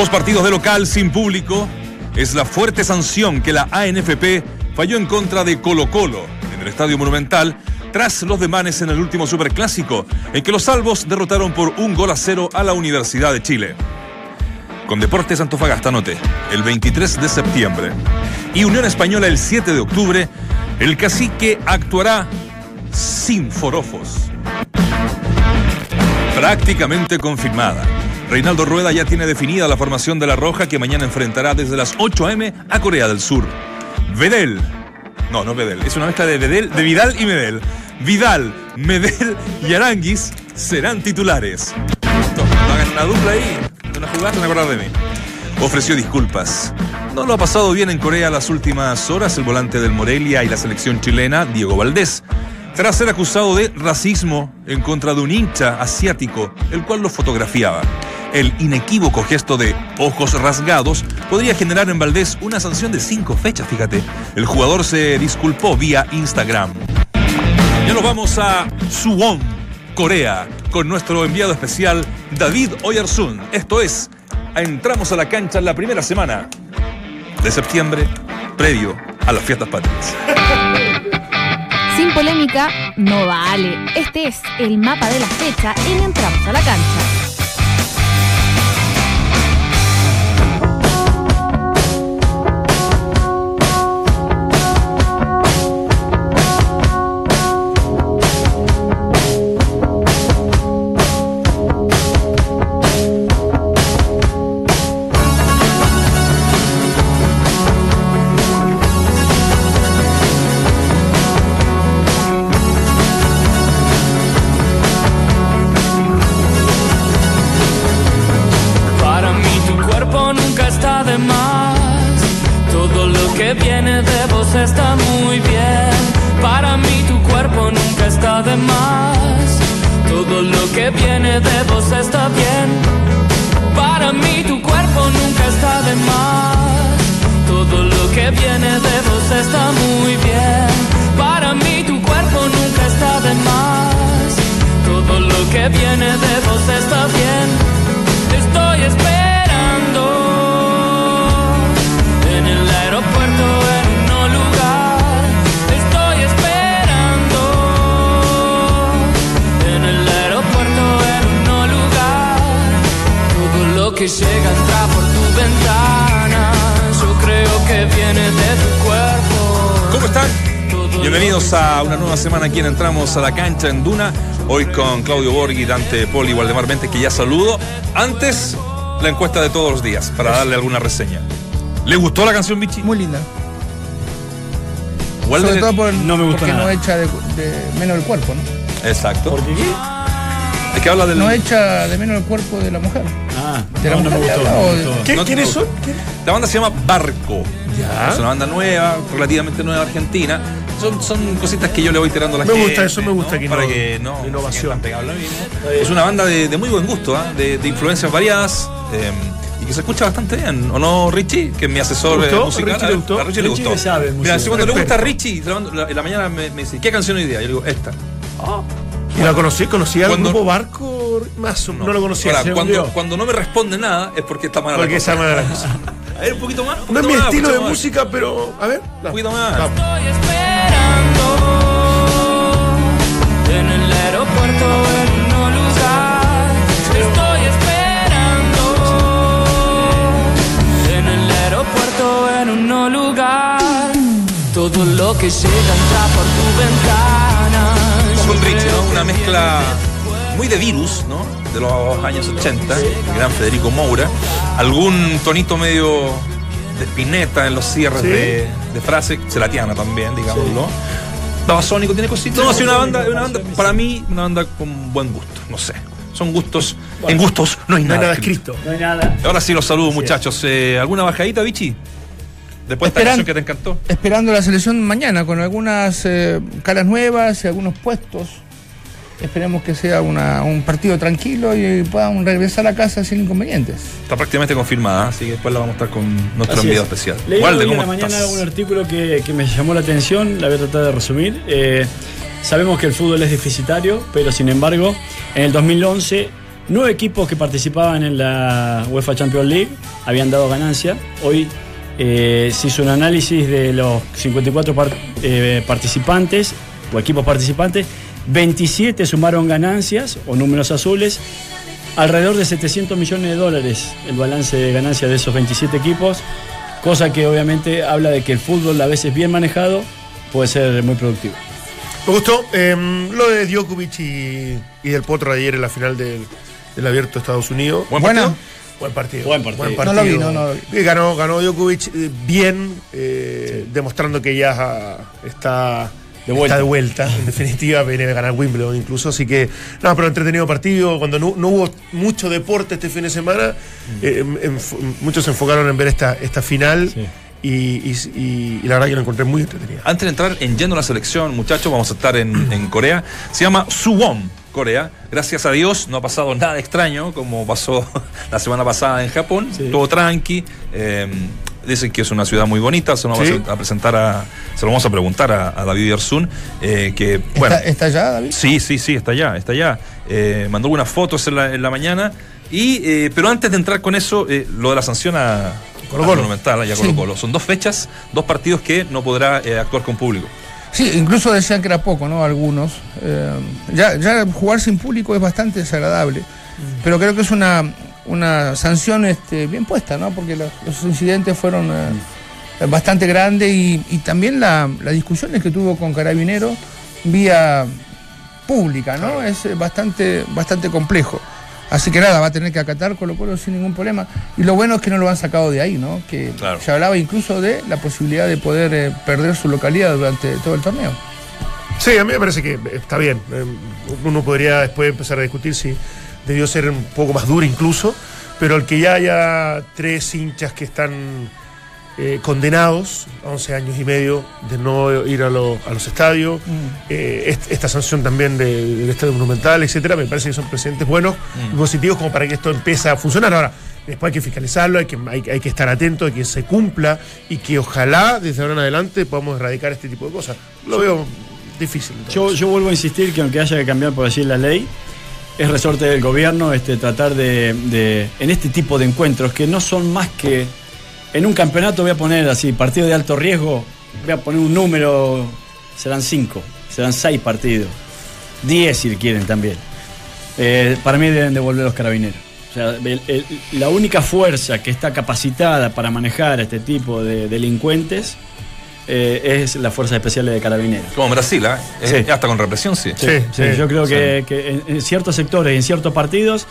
Dos partidos de local sin público es la fuerte sanción que la ANFP falló en contra de Colo Colo en el Estadio Monumental tras los demanes en el último superclásico, en que los salvos derrotaron por un gol a cero a la Universidad de Chile. Con Deportes Antofagasta, note, el 23 de septiembre y Unión Española el 7 de octubre, el cacique actuará sin forofos. Prácticamente confirmada. Reinaldo Rueda ya tiene definida la formación de la Roja que mañana enfrentará desde las 8 a.m. a Corea del Sur. Vedel. No, no Vedel. Es una mezcla de Vedel, de Vidal y Medel. Vidal, Medel y Aranguis serán titulares. Hagan una dupla ahí. Una jugada, me acordar de mí. Ofreció disculpas. No lo ha pasado bien en Corea las últimas horas el volante del Morelia y la selección chilena, Diego Valdés tras ser acusado de racismo en contra de un hincha asiático, el cual lo fotografiaba. El inequívoco gesto de ojos rasgados podría generar en Valdés una sanción de cinco fechas, fíjate. El jugador se disculpó vía Instagram. Ya nos vamos a Suwon, Corea, con nuestro enviado especial David Oyersun. Esto es, entramos a la cancha en la primera semana de septiembre, previo a las fiestas patrias. Sin polémica, no vale. Este es el mapa de la fecha en Entramos a la cancha. Entramos a la Cancha en Duna. Hoy con Claudio Borghi, Dante Poli y Waldemar Mente, que ya saludo. Antes, la encuesta de todos los días, para darle alguna reseña. ¿Le gustó la canción, Bichi? Muy linda. Sobre todo por, no me gustó porque no echa de, menos el cuerpo, ¿no? Exacto. ¿Por qué? Es que habla del... No echa de menos el cuerpo de la mujer. Ah, no, no me gustó. ¿Qué, ¿Quiénes son? La banda se llama Barco. Es una banda nueva, relativamente nueva argentina. Son, son cositas que yo le voy tirando a la me gente. Me gusta eso, me gusta que Para que no. Innovación. Es una banda de, de, muy buen gusto, ¿eh? de, de, influencias variadas. Eh, y que se escucha bastante bien, ¿o no, Richie? Que es mi asesor musical. Richie le gustó. A Richie, le gustó. Sabe, Mira, si cuando le gusta a Richie, en la mañana me, me, dice, ¿qué canción hoy día? Yo le digo, esta. Ah. ¿Y la conocí? ¿Conocía al grupo Barco? Más no, no lo conocía. Ahora, cuando, cuando, no me responde nada es porque está mala porque la cosa. Porque está mala la cosa. A ver, un poquito más. Un no es mi más, estilo de más. música, pero. A ver. Un poquito más. Estoy esperando en el aeropuerto en un lugar. Estoy esperando en el aeropuerto en un lugar. Todo lo que llega entra por tu ventana. Con Richie, ¿no? Una mezcla muy de virus, ¿no? De los años 80, el gran Federico Moura. Algún tonito medio de espineta en los cierres ¿Sí? de, de frase, celatiana también, digámoslo. Babasónico tiene cositas. No, sí, una banda, una banda, para mí, una banda con buen gusto, no sé. Son gustos, en gustos no hay No hay nada. nada escrito. escrito. No hay nada. Ahora sí los saludo, muchachos. Eh, ¿Alguna bajadita, Vichy? Después de esta canción que te encantó. Esperando la selección mañana con algunas eh, caras nuevas y algunos puestos. Esperemos que sea una- un partido tranquilo y puedan regresar a casa sin inconvenientes. Está prácticamente confirmada, así que después la vamos a estar con nuestro Así enviado es. especial. Leí Walde, hoy en ¿cómo la mañana estás? un artículo que, que me llamó la atención, la voy a tratar de resumir. Eh, sabemos que el fútbol es deficitario, pero sin embargo, en el 2011 nueve equipos que participaban en la UEFA Champions League habían dado ganancia. Hoy eh, se hizo un análisis de los 54 par- eh, participantes o equipos participantes. 27 sumaron ganancias o números azules. Alrededor de 700 millones de dólares el balance de ganancia de esos 27 equipos. Cosa que obviamente habla de que el fútbol a veces bien manejado puede ser muy productivo. Me gustó eh, lo de Djokovic y, y del Potro ayer en la final del, del Abierto de Estados Unidos. Buen partido. Buen partido. Buen partido. No lo vi, no, no lo vi. Eh, ganó, ganó Djokovic eh, bien, eh, demostrando que ya ah, está De vuelta. está de vuelta. En definitiva, viene de ganar Wimbledon incluso. Así que, no, pero entretenido partido. Cuando no, no hubo mucho deporte este fin de semana, eh, em- muchos se enfocaron en ver esta, esta final. Sí. Y, y- y- y la verdad que lo encontré muy entretenida. Antes de entrar en lleno a la selección, muchachos, vamos a estar en, en Corea. Se llama Suwon, Corea. Gracias a Dios no ha pasado nada extraño como pasó la semana pasada en Japón. Sí. Todo tranqui. Eh, dicen que es una ciudad muy bonita. Se lo vamos Sí. a presentar a, se lo vamos a preguntar a, a David Yersun. eh, que bueno, ¿Está, está allá, David? Sí, sí, sí, está allá, está allá. Eh, mandó algunas fotos en la, en la mañana. Y, eh, pero antes de entrar con eso, lo de la sanción a Colo Colo. Monumental, y a Sí. Colo Colo. Son dos fechas, dos partidos que no podrá eh, actuar con público. Sí, incluso decían que era poco, ¿no? Algunos. Eh, ya, ya jugar sin público es bastante desagradable, pero creo que es una, una sanción este, bien puesta, ¿no? Porque los, los incidentes fueron eh, bastante grandes y, y también la- las discusiones que tuvo con Carabinero vía pública, ¿no? Es eh, bastante, bastante complejo. Así que nada, va a tener que acatar Colo Colo sin ningún problema. Y lo bueno es que no lo han sacado de ahí, ¿no? Que Claro. se hablaba incluso de la posibilidad de poder eh, perder su localidad durante todo el torneo. Sí, a mí me parece que está bien. Uno podría después empezar a discutir si debió ser un poco más duro incluso, pero el que ya haya tres hinchas que están eh, condenados a 11 años y medio de no ir a, lo- a los estadios, eh, est- esta sanción también de- del Estadio Monumental, etcétera, me parece que son precedentes buenos y positivos como para que esto empiece a funcionar. Ahora, después hay que fiscalizarlo, hay que, hay, hay que estar atento a que se cumpla y que ojalá desde ahora en adelante podamos erradicar este tipo de cosas. Lo veo difícil. Yo, yo vuelvo a insistir que aunque haya que cambiar por decir la ley, es resorte del gobierno este, tratar de, en este tipo de encuentros, que no son más que, en un campeonato voy a poner así, partido de alto riesgo, voy a poner un número, serán cinco, serán seis partidos, diez si quieren también. Eh, para mí deben devolver los carabineros. La única fuerza que está capacitada para manejar este tipo de delincuentes eh, es la Fuerza Especiales de Carabineros. Como en Brasil, ¿eh? Sí. Hasta con represión, sí. Sí, Sí, sí, yo creo sí. que, que en, en ciertos sectores, en ciertos partidos,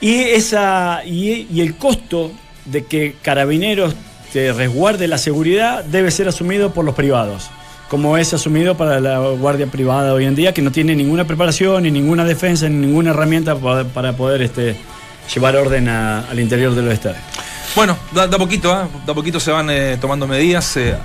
y esa y, y el costo de que Carabineros te resguarde la seguridad debe ser asumido por los privados, como es asumido para la guardia privada hoy en día, que no tiene ninguna preparación, ni ninguna defensa, ni ninguna herramienta para, para poder este, llevar orden a- al interior de los estadios. Bueno, da, da poquito, ¿ah? da poquito se van eh, tomando medidas. eh,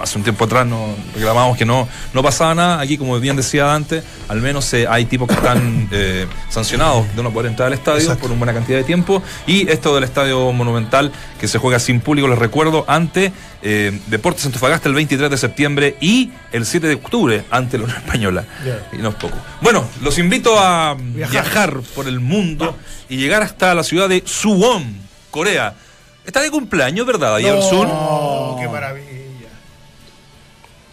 hace un tiempo atrás no reclamábamos que no, no pasaba nada. Aquí, como bien decía antes, al menos eh, hay tipos que están eh, sancionados de no poder entrar al estadio Exacto. por una buena cantidad de tiempo. Y esto del estadio monumental que se juega sin público, les recuerdo, ante eh, Deportes Antofagasta el 23 de septiembre y el 7 de octubre ante la Unión Española. Y no es poco. Bueno, los invito a Viajar. viajar por el mundo y llegar hasta la ciudad de Suwon, Corea. Está de cumpleaños, ¿verdad? Ayer No, Sun. qué maravilla.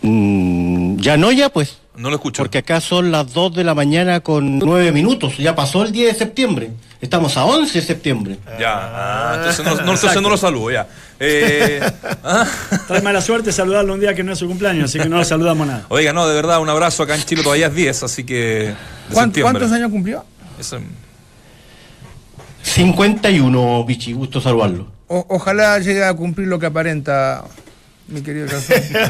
Mm, ya no, ya pues. No lo escucho. Porque acá son las 2 de la mañana con 9 minutos. Ya pasó el 10 de septiembre. Estamos a 11 de septiembre. Ya, ah, entonces, no, no- entonces no lo saludo, ya. Eh, ah, Trae mala suerte saludarlo un día que no es su cumpleaños, así que no lo saludamos nada. Oiga, no, de verdad, un abrazo acá en Chile, todavía es 10, así que. de ¿Cuán- septiembre. ¿Cuántos años cumplió? Eso- 51, Bichi, gusto saludarlo. O- ojalá llegue a cumplir lo que aparenta, mi querido.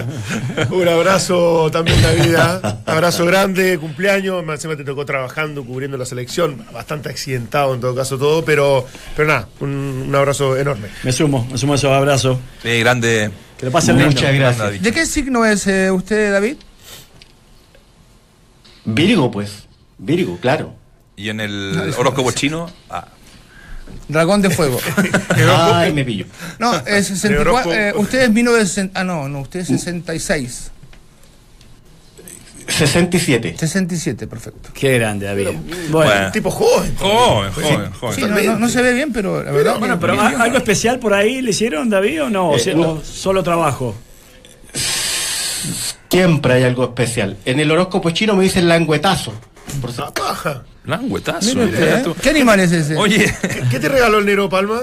Un abrazo también, David. ¿ah? Abrazo grande, cumpleaños. Más encima te tocó trabajando, cubriendo la selección. Bastante accidentado en todo caso todo, pero, pero nada, un, un abrazo enorme. Me sumo, me sumo a esos abrazos. Sí, grande. Que lo pasen lindo. Muchas gracias. David. ¿De qué signo es eh, usted, David? Virgo, pues. Virgo, claro. Y en el horóscopo chino. ah, Dragón de fuego. Ay, me pillo. No, es 64. Horóscopo. eh, usted es 1960. Ah, no, no, usted es 66. 67. 67, perfecto. Qué grande, David. Bueno, Bueno. Tipo joven. Joven, joven, joven. Sí, no, no- no se ve bien, pero la verdad. bueno, que- pero ¿a- ¿algo especial por ahí le hicieron, David, o no? O Eh, sea, no. o solo trabajo. Siempre hay algo especial. En el horóscopo chino me dicen languetazo. Por paja. Languetazo. Mira ¿eh? ¿Qué animal es ese? Oye, ¿Qué, qué te regaló el negro Palma?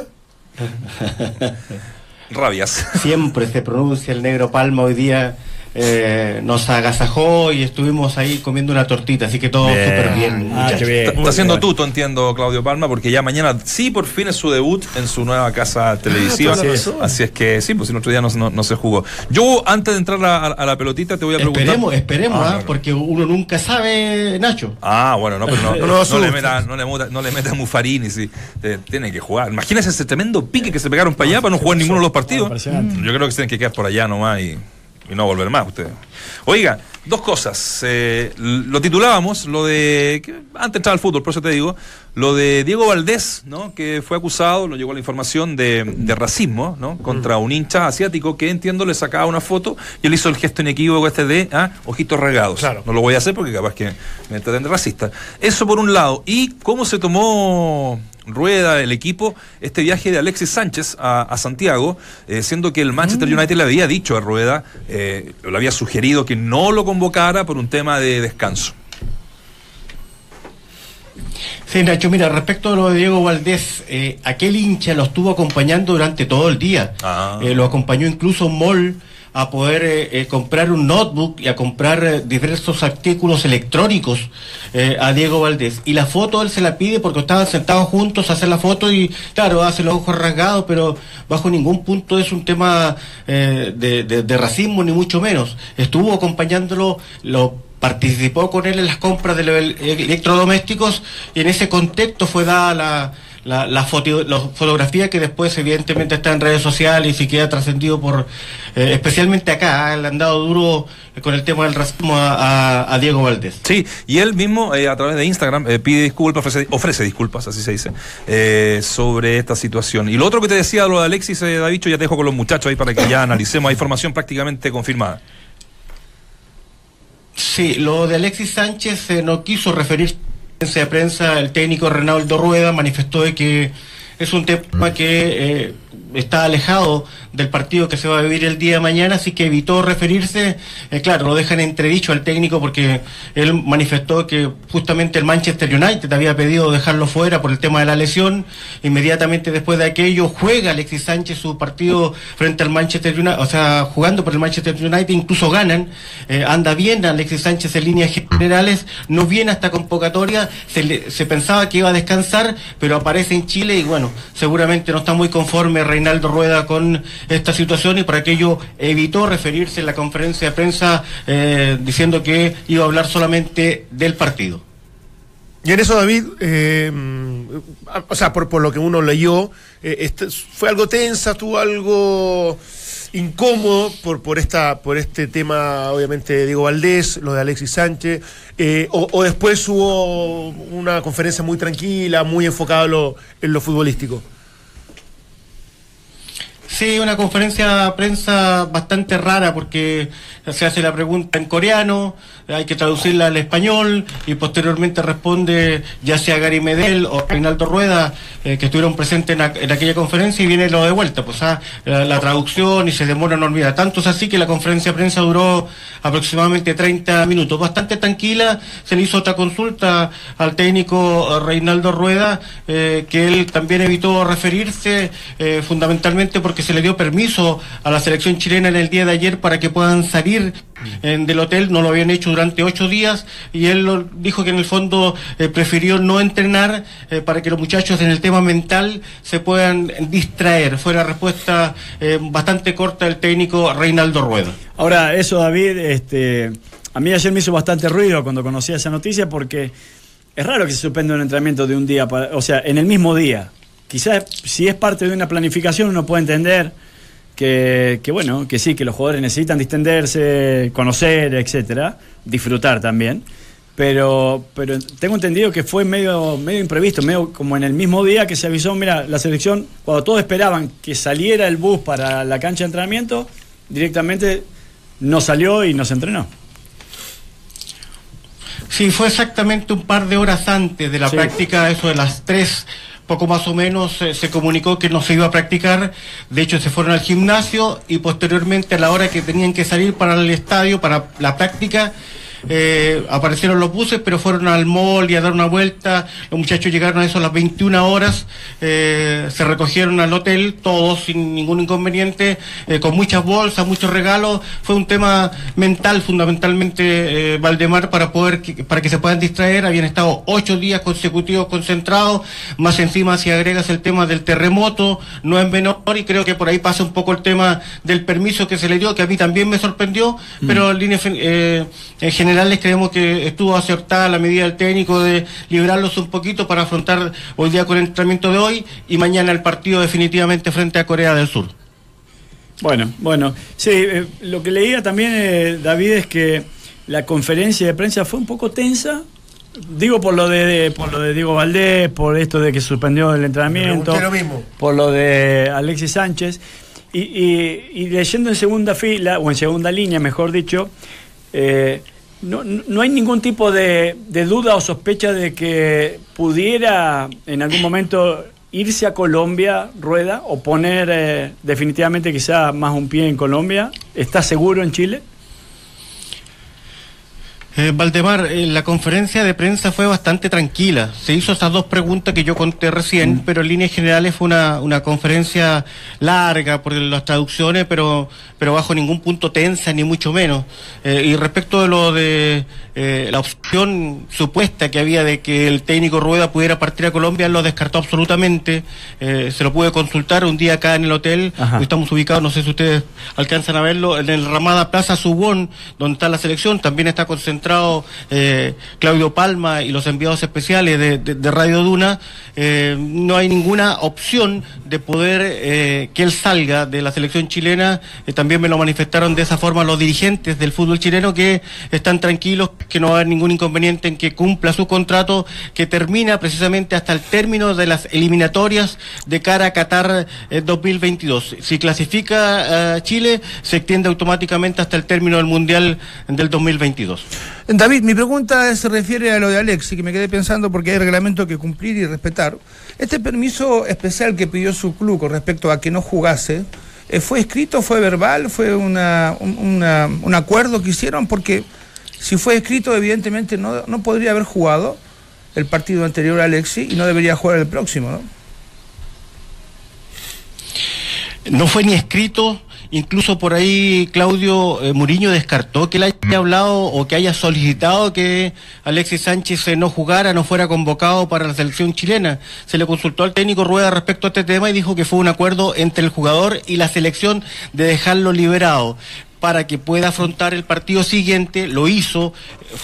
rabias. Siempre se pronuncia el negro palma. Hoy día eh, nos agasajó y estuvimos ahí comiendo una tortita, así que todo Bien. súper bien. Ah, muchachos. qué bien. Está, está haciendo tuto, entiendo, Claudio Palma, porque ya mañana sí por fin es su debut en su nueva casa televisiva. la razón. Así es que sí, pues el otro día no, no- no se jugó. Yo, antes de entrar a, a la pelotita, te voy a preguntar. Esperemos, esperemos, Ah, ¿ah? claro. porque uno nunca sabe, Nacho. Ah, bueno, no, pero no, No le meta, no, le muta- no le meta Mufarini, si te- tiene que jugar. Imagínese ese tremendo pique que se pegaron para allá para no jugar ninguno de los partidos. Yo creo que se tienen que quedar por allá nomás y, y no volver más ustedes. Oiga, dos cosas. Eh, lo titulábamos, lo de. que antes entrar al fútbol, por eso te digo, lo de Diego Valdés, ¿no? Que fue acusado, lo llegó la información de, de racismo, ¿no? Contra un hincha asiático que entiendo le sacaba una foto y él hizo el gesto inequívoco este de ah, ojitos regados. Claro. No lo voy a hacer porque capaz que me traten de racista. Eso por un lado. ¿Y cómo se tomó Rueda, el equipo, este viaje de Alexis Sánchez a, a Santiago, eh, siendo que el Manchester United le había dicho a Rueda, eh, le había sugerido que no lo convocara por un tema de descanso? Sí, Nacho, mira, respecto a lo de Diego Valdés, eh, aquel hincha lo estuvo acompañando durante todo el día. Ah. Eh, lo acompañó incluso un mall a poder eh, eh, comprar un notebook y a comprar eh, diversos artículos electrónicos a Diego Valdés. Y la foto él se la pide porque estaban sentados juntos a hacer la foto y, claro, hace los ojos rasgados, pero bajo ningún punto es un tema de, de- racismo, ni mucho menos. Estuvo acompañándolo, lo participó con él en las compras de los el- electrodomésticos y en ese contexto fue dada la, la, la foto- la fotografía que después evidentemente está en redes sociales y se queda trascendido por, eh, especialmente acá, ¿eh? le han dado duro eh, con el tema del racismo a, a- a Diego Valdés. Sí, y él mismo eh, a través de Instagram eh, pide disculpas, ofrece, ofrece disculpas, así se dice, eh, sobre esta situación. Y lo otro que te decía, lo de Alexis Davicho, ya te dejo con los muchachos ahí para que ya analicemos, hay información prácticamente confirmada. Sí, lo de Alexis Sánchez no quiso referir de prensa, el técnico Renaldo Rueda manifestó de que es un tema que eh, está alejado del partido que se va a vivir el día de mañana, así que evitó referirse, eh, claro, lo dejan entredicho al técnico porque él manifestó que justamente el Manchester United había pedido dejarlo fuera por el tema de la lesión, inmediatamente después de aquello juega Alexis Sánchez su partido frente al Manchester United, o sea, jugando por el Manchester United, incluso ganan, eh, anda bien Alexis Sánchez en líneas generales, no viene hasta convocatoria, se, le- se pensaba que iba a descansar, pero aparece en Chile y bueno, seguramente no está muy conforme Reinaldo Rueda con esta situación y por aquello evitó referirse en la conferencia de prensa eh, diciendo que iba a hablar solamente del partido. Y en eso, David, eh, mm, o sea, por, lo que uno leyó, eh, fue algo tensa, tuvo algo incómodo por, por, esta, por este tema, obviamente, de Diego Valdés, lo de Alexis Sánchez, o, después hubo una conferencia muy tranquila, muy enfocada en lo futbolístico. Sí, una conferencia de prensa bastante rara porque se hace la pregunta en coreano, hay que traducirla al español y posteriormente responde ya sea Gary Medel o Reinaldo Rueda eh, que estuvieron presentes en, aquella conferencia y viene lo de vuelta, pues ah, la, traducción y se demora una enormidad. Tanto es así que la conferencia de prensa duró aproximadamente 30 minutos, bastante tranquila, se le hizo otra consulta al técnico eh, Reinaldo Rueda eh, que él también evitó referirse fundamentalmente porque se le dio permiso a la selección chilena en el día de ayer para que puedan salir eh, del hotel, no lo habían hecho durante ocho días y él dijo que en el fondo eh, prefirió no entrenar eh, para que los muchachos en el tema mental se puedan distraer. Fue la respuesta bastante corta del técnico Reinaldo Rueda. Ahora, eso, David, este, a mí ayer me hizo bastante ruido cuando conocí esa noticia porque es raro que se suspenda un entrenamiento de un día, para, o sea, en el mismo día. Quizás si es parte de una planificación uno puede entender que, que, bueno, que sí, que los jugadores necesitan distenderse, conocer, etcétera, disfrutar también. Pero, pero tengo entendido que fue medio, medio imprevisto, medio como en el mismo día que se avisó, mira, la selección, cuando todos esperaban que saliera el bus para la cancha de entrenamiento, directamente no salió y no se entrenó. Sí, fue exactamente un par de horas antes de la Sí. práctica, eso de las tres, poco más o menos, eh, se comunicó que no se iba a practicar. De hecho, se fueron al gimnasio y posteriormente, a la hora que tenían que salir para el estadio, para la práctica, eh, aparecieron los buses, pero fueron al mall y a dar una vuelta. Los muchachos llegaron a eso a las 21 horas, eh, se recogieron al hotel, todos sin ningún inconveniente, eh, con muchas bolsas, muchos regalos. Fue un tema mental, fundamentalmente, Valdemar, para poder que, para que se puedan distraer. Habían estado ocho días consecutivos concentrados, más encima si agregas el tema del terremoto, no es menor, y creo que por ahí pasa un poco el tema del permiso que se le dio, que a mí también me sorprendió, pero en líneas gen- en generales creemos que estuvo acertada la medida del técnico de liberarlos un poquito para afrontar hoy día con el entrenamiento de hoy y mañana el partido definitivamente frente a Corea del Sur. Bueno, bueno. Sí, eh, lo que leía también, eh, David, es que la conferencia de prensa fue un poco tensa. Digo por lo de, de- por lo de Diego Valdés, por esto de que suspendió el entrenamiento, lo mismo. por lo de Alexis Sánchez. Y, y- y leyendo en segunda fila, o en segunda línea, mejor dicho, eh, no, no- hay ningún tipo de, de duda o sospecha de que pudiera en algún momento irse a Colombia, Rueda, o poner eh, definitivamente quizá más un pie en Colombia. ¿Está seguro en Chile? Eh, Valdemar, eh, la conferencia de prensa fue bastante tranquila. Se hizo esas dos preguntas que yo conté recién, pero en líneas generales fue una, una conferencia larga por las traducciones, pero, pero bajo ningún punto tensa, ni mucho menos. Eh, y respecto de lo de eh, la opción supuesta que había de que el técnico Rueda pudiera partir a Colombia, lo descartó absolutamente. Eh, se lo pude consultar un día acá en el hotel. Ajá. Estamos ubicados, no sé si ustedes alcanzan a verlo, en el Ramada Plaza Subón, donde está la selección. También está concentrado eh, Claudio Palma y los enviados especiales de, de- de Radio Duna. No hay ninguna opción de poder que él salga de la selección chilena. También me lo manifestaron de esa forma los dirigentes del fútbol chileno que están tranquilos, que no va a haber ningún inconveniente en que cumpla su contrato, que termina precisamente hasta el término de las eliminatorias de cara a Qatar eh, 2022. Si clasifica Chile, se extiende automáticamente hasta el término del Mundial del 2022. David, mi pregunta se refiere a lo de Alexi, que me quedé pensando porque hay reglamento que cumplir y respetar. Este permiso especial que pidió su club con respecto a que no jugase, eh, ¿fue escrito, fue verbal, fue una, un, una- un acuerdo que hicieron? Porque si fue escrito, evidentemente no, no podría haber jugado el partido anterior a Alexi y no debería jugar el próximo, ¿no? No fue ni escrito, incluso por ahí Claudio eh, Muriño descartó que él haya hablado o que haya solicitado que Alexis Sánchez eh, no jugara, no fuera convocado para la selección chilena. Se le consultó al técnico Rueda respecto a este tema y dijo que fue un acuerdo entre el jugador y la selección de dejarlo liberado para que pueda afrontar el partido siguiente, lo hizo,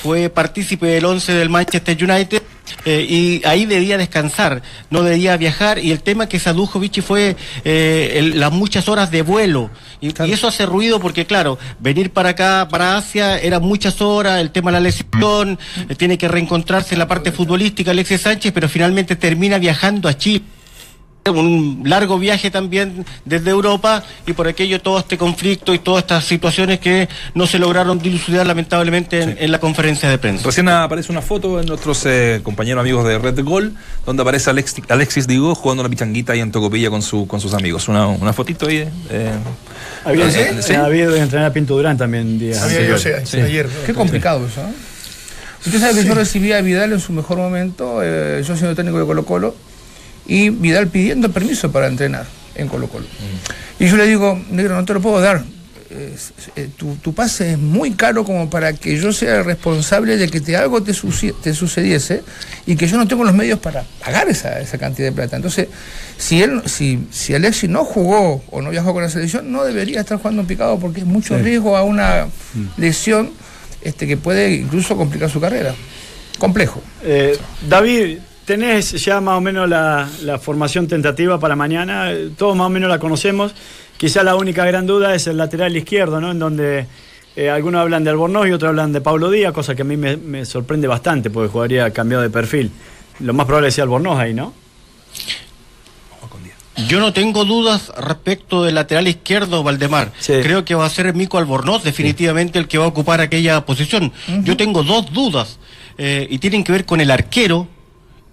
fue partícipe del 11 del Manchester United eh, y ahí debía descansar, no debía viajar y el tema que se adujo Vichy fue eh, el- las muchas horas de vuelo. Y, y eso hace ruido porque claro, venir para acá, para Asia, eran muchas horas, el tema de la lesión, eh, tiene que reencontrarse en la parte futbolística Alexis Sánchez, pero finalmente termina viajando a Chile un largo viaje también desde Europa y por aquello todo este conflicto y todas estas situaciones que no se lograron dilucidar lamentablemente en, en la conferencia de prensa. Recién aparece una foto en nuestros eh, compañeros amigos de Red Gol, donde aparece Alex- Alexis Digo jugando una pichanguita ahí en Tocopilla con, su, con sus amigos. Una, una fotito ahí. eh, Había, ¿Sí? eh, ¿Sí? había ido a entrenar a Pinto Durán también días Sabía yo, anteriores. sé, ayer. Qué complicado eso, ¿no? Usted sabe que yo recibí a Vidal en su mejor momento, eh, yo siendo técnico de Colo Colo, y Vidal pidiendo permiso para entrenar en Colo Colo. Y yo le digo, negro, no te lo puedo dar. Eh, tu, tu pase es muy caro como para que yo sea el responsable de que te, algo te, suci- te sucediese y que yo no tengo los medios para pagar esa, esa cantidad de plata. Entonces, si él, si, si Alexis no jugó o no viajó con la selección, no debería estar jugando en picado porque es mucho riesgo a una lesión este, que puede incluso complicar su carrera. Complejo. Eh, David, tenés ya más o menos la, la formación tentativa para mañana, todos más o menos la conocemos. Quizá la única gran duda es el lateral izquierdo, ¿no? En donde eh, algunos hablan de Albornoz y otros hablan de Pablo Díaz, cosa que a mí me, me sorprende bastante porque jugaría cambiado de perfil. Lo más probable es sea Albornoz ahí, ¿no? Yo no tengo dudas respecto del lateral izquierdo, Valdemar. Sí. Creo que va a ser Mico Albornoz definitivamente el que va a ocupar aquella posición. Yo tengo dos dudas. eh, y tienen que ver con el arquero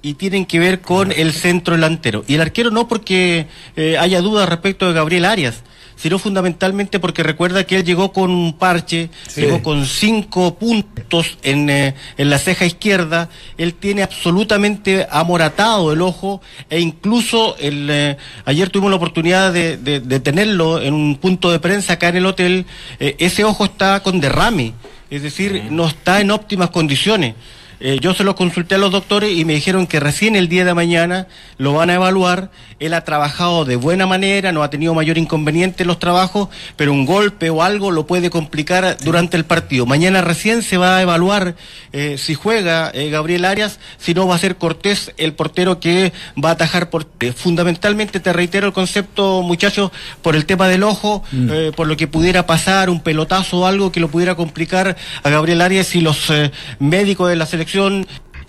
y tienen que ver con el centro delantero. Y el arquero no porque eh, haya dudas respecto de Gabriel Arias, sino fundamentalmente porque recuerda que él llegó con un parche, llegó con cinco puntos en, eh, en la ceja izquierda, él tiene absolutamente amoratado el ojo e incluso el, eh, ayer tuvimos la oportunidad de, de- de tenerlo en un punto de prensa acá en el hotel, ese ojo está con derrame, es decir, no está en óptimas condiciones. Eh, yo se lo consulté a los doctores y me dijeron que recién el día de mañana lo van a evaluar. Él ha trabajado de buena manera, no ha tenido mayor inconveniente en los trabajos, pero un golpe o algo lo puede complicar durante el partido. Mañana recién se va a evaluar eh, si juega eh, Gabriel Arias, si no va a ser Cortés el portero que va a atajar. Por, fundamentalmente te reitero el concepto, muchachos, por el tema del ojo, eh, por lo que pudiera pasar, un pelotazo o algo que lo pudiera complicar a Gabriel Arias y los médicos de la selección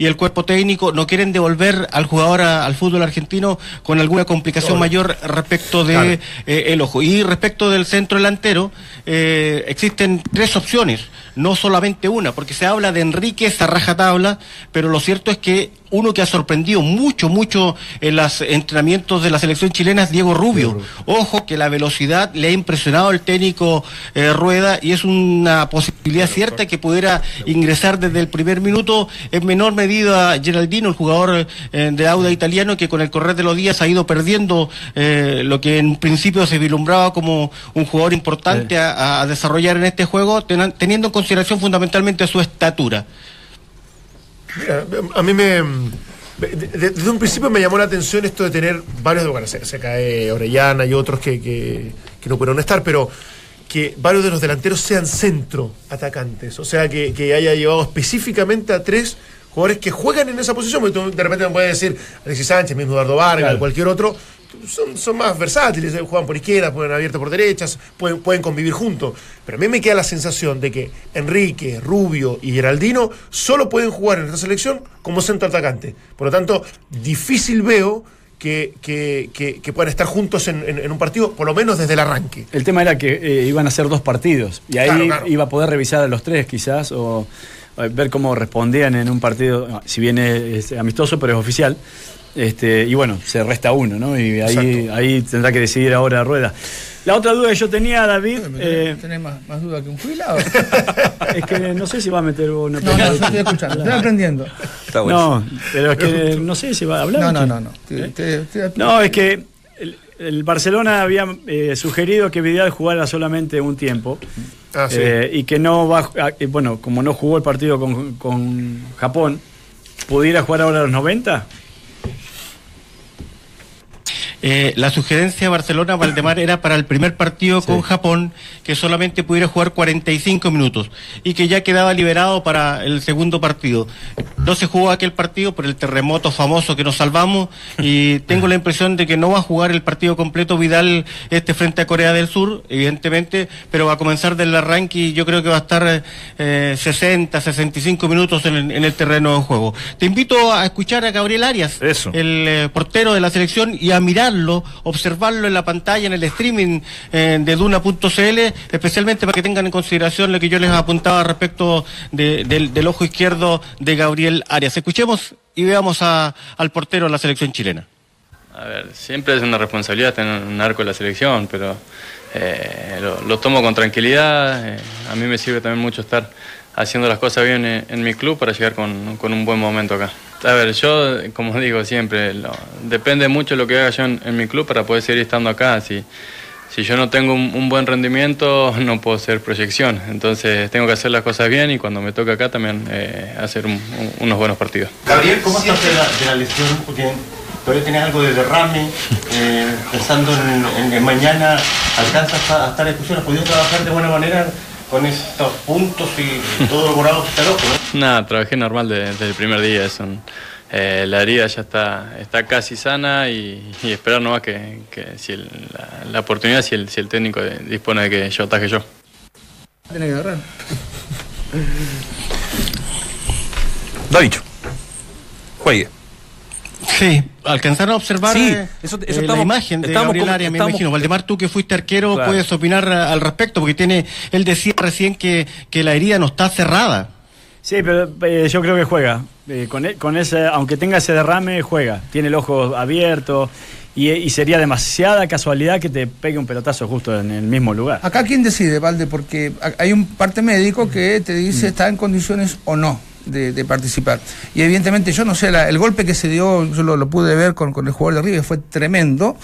y el cuerpo técnico no quieren devolver al jugador a- al fútbol argentino con alguna complicación mayor respecto de Claro. eh, el ojo. Y respecto del centro delantero, eh, existen tres opciones, no solamente una, porque se habla de Enríquez a rajatabla, pero lo cierto es que uno que ha sorprendido mucho, mucho en los entrenamientos de la selección chilena es Diego Rubio. Ojo que la velocidad le ha impresionado al técnico eh, Rueda y es una posibilidad cierta que pudiera ingresar desde el primer minuto. En menor medida Geraldino, el jugador eh, de Auda italiano que con el correr de los días ha ido perdiendo eh, lo que en principio se vislumbraba como un jugador importante a, a desarrollar en este juego, teniendo en consideración fundamentalmente su estatura. Mira, a mí me. de- de- Desde un principio me llamó la atención esto de tener varios de bueno, se, se cae Orellana y otros que, que, que no pudieron estar, pero que varios de los delanteros sean centro atacantes. O sea, que, que haya llevado específicamente a tres jugadores que juegan en esa posición. Porque tú de repente me puedes decir Alexis Sánchez, mismo Eduardo Vargas, Claro. cualquier otro. Son, son más versátiles, eh, juegan por izquierda, pueden abierto por derechas, pueden, pueden convivir juntos. Pero a mí me queda la sensación de que Enrique, Rubio y Geraldino solo pueden jugar en esta selección como centro atacante. Por lo tanto, difícil veo que, que- que- que puedan estar juntos en, en- en un partido, por lo menos desde el arranque. El tema era que eh, iban a ser dos partidos y ahí Claro, claro. iba a poder revisar a los tres quizás o ver cómo respondían en un partido, si bien es, es amistoso pero es oficial. Este, y bueno, se resta uno, ¿no? Y ahí, ahí tendrá que decidir ahora Rueda. La otra duda que yo tenía, David, eh, Tenés más, más duda que un jubilado. es que no sé si va a meter una No, no, yo estoy escuchando, estoy aprendiendo. Está bueno. No, pero es que no sé si va a hablar. No, no, no, no. Te- te- te- No, es que el, el Barcelona había eh, sugerido que Vidal jugara solamente un tiempo. Ah, sí. eh, y que no va, a- eh, bueno, como no jugó el partido con, con Japón, pudiera jugar ahora a los 90. Eh, la sugerencia de Barcelona Valdemar era para el primer partido con Japón que solamente pudiera jugar 45 minutos y que ya quedaba liberado para el segundo partido. No se jugó aquel partido por el terremoto famoso que nos salvamos y tengo la impresión de que no va a jugar el partido completo Vidal este frente a Corea del Sur, evidentemente, pero va a comenzar del arranque y yo creo que va a estar eh, 60, 65 minutos en el, en el terreno de juego. Te invito a escuchar a Gabriel Arias, Eso. el eh, portero de la selección y a observarlo en la pantalla, en el streaming eh, de Duna.cl, especialmente para que tengan en consideración lo que yo les apuntaba respecto de- del, ojo izquierdo de Gabriel Arias. Escuchemos y veamos al portero de la selección chilena. A ver, siempre es una responsabilidad tener un arco en la selección, pero eh, lo, tomo con tranquilidad. eh, a mí me sirve también mucho estar haciendo las cosas bien en, mi club para llegar con un buen momento acá. A ver, yo, como digo siempre, lo- depende mucho de lo que haga yo en, en mi club para poder seguir estando acá. Si, si yo no tengo un, un buen rendimiento, no puedo hacer proyección. Entonces tengo que hacer las cosas bien y cuando me toca acá también eh, hacer un- un- unos buenos partidos. Gabriel, ¿cómo estás de la, de la lesión? Porque todavía tienes algo de derrame, eh, pensando en, en- en mañana, ¿alcanzas a, a estar en discusión? ¿Has podido trabajar de buena manera con estos puntos y todo lo morado está loco, no? Nada, trabajé normal de- desde el primer día. Es un- eh, la herida ya está, está casi sana y, y esperar nomás que, que si el- la, la oportunidad, si el, si el técnico dispone de que yo ataje yo. Tiene que agarrar. Da dicho. Juegue. Sí, alcanzaron a observar Sí, eh, eso- eh, la imagen de estamos Gabriel Arias, me estamos- imagino. Valdemar, tú que fuiste arquero, Claro. puedes opinar eh, al respecto, porque tiene, él decía recién que, que la herida no está cerrada. Sí, pero eh, yo creo que juega. Eh, con, e- con ese, aunque tenga ese derrame, juega. Tiene el ojo abierto y, y sería demasiada casualidad que te pegue un pelotazo justo en el mismo lugar. Acá quién decide, Valde, porque hay un parte médico que te dice está en condiciones o no de, de participar. Y evidentemente yo no sé, la- el golpe que se dio, yo lo, lo pude ver con, con el jugador de River, fue tremendo.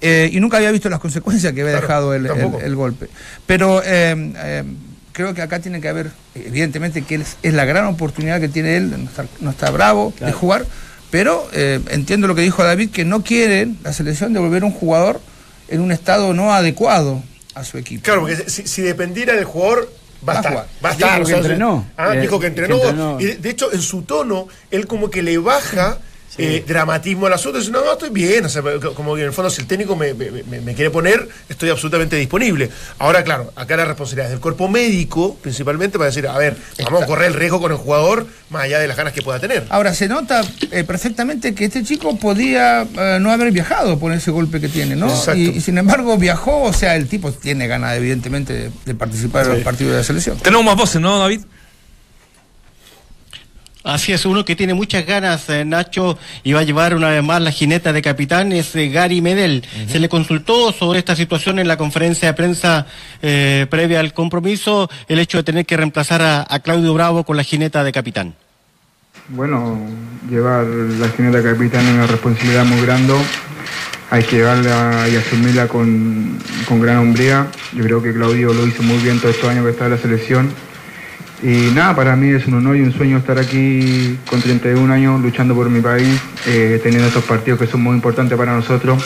eh, y nunca había visto las consecuencias que había Claro, dejado el, el- golpe. Pero eh, eh, creo que acá tiene que haber, evidentemente que es, es la gran oportunidad que tiene él, no estar, no está bravo de jugar, pero eh, entiendo lo que dijo David, que no quieren la selección de volver un jugador en un estado no adecuado a su equipo. Claro, porque si, si dependiera del jugador, va a estar. jugar. Va a Dijo que entrenó. Ah, Eh, dijo que que entrenó. entrenó. Y de, de hecho, en su tono, él como que le baja. Eh, dramatismo al asunto, dice, no, no, estoy bien, o sea, como que en el fondo si el técnico me, me- me- me quiere poner, estoy absolutamente disponible. Ahora, claro, acá la responsabilidad es del cuerpo médico, principalmente, para decir, a ver, vamos a correr el riesgo con el jugador, más allá de las ganas que pueda tener. Ahora, se nota eh, perfectamente que este chico podía eh, no haber viajado por ese golpe que tiene, ¿no? Y, y sin embargo viajó, o sea, el tipo tiene ganas, evidentemente, de, de participar en los partidos de la selección. Tenemos más voces, ¿no, David? Así es, uno que tiene muchas ganas, eh, Nacho, y va a llevar una vez más la jineta de capitán, es eh, Gary Medel. Se le consultó sobre esta situación en la conferencia de prensa eh, previa al compromiso, el hecho de tener que reemplazar a, a Claudio Bravo con la jineta de capitán. Bueno, llevar la jineta capitán es una responsabilidad muy grande. Hay que llevarla y asumirla con, con gran hombría. Yo creo que Claudio lo hizo muy bien todos estos años que está en la selección. Y nada, para mí es un honor y un sueño estar aquí con 31 años luchando por mi país, eh, teniendo estos partidos que son muy importantes para nosotros.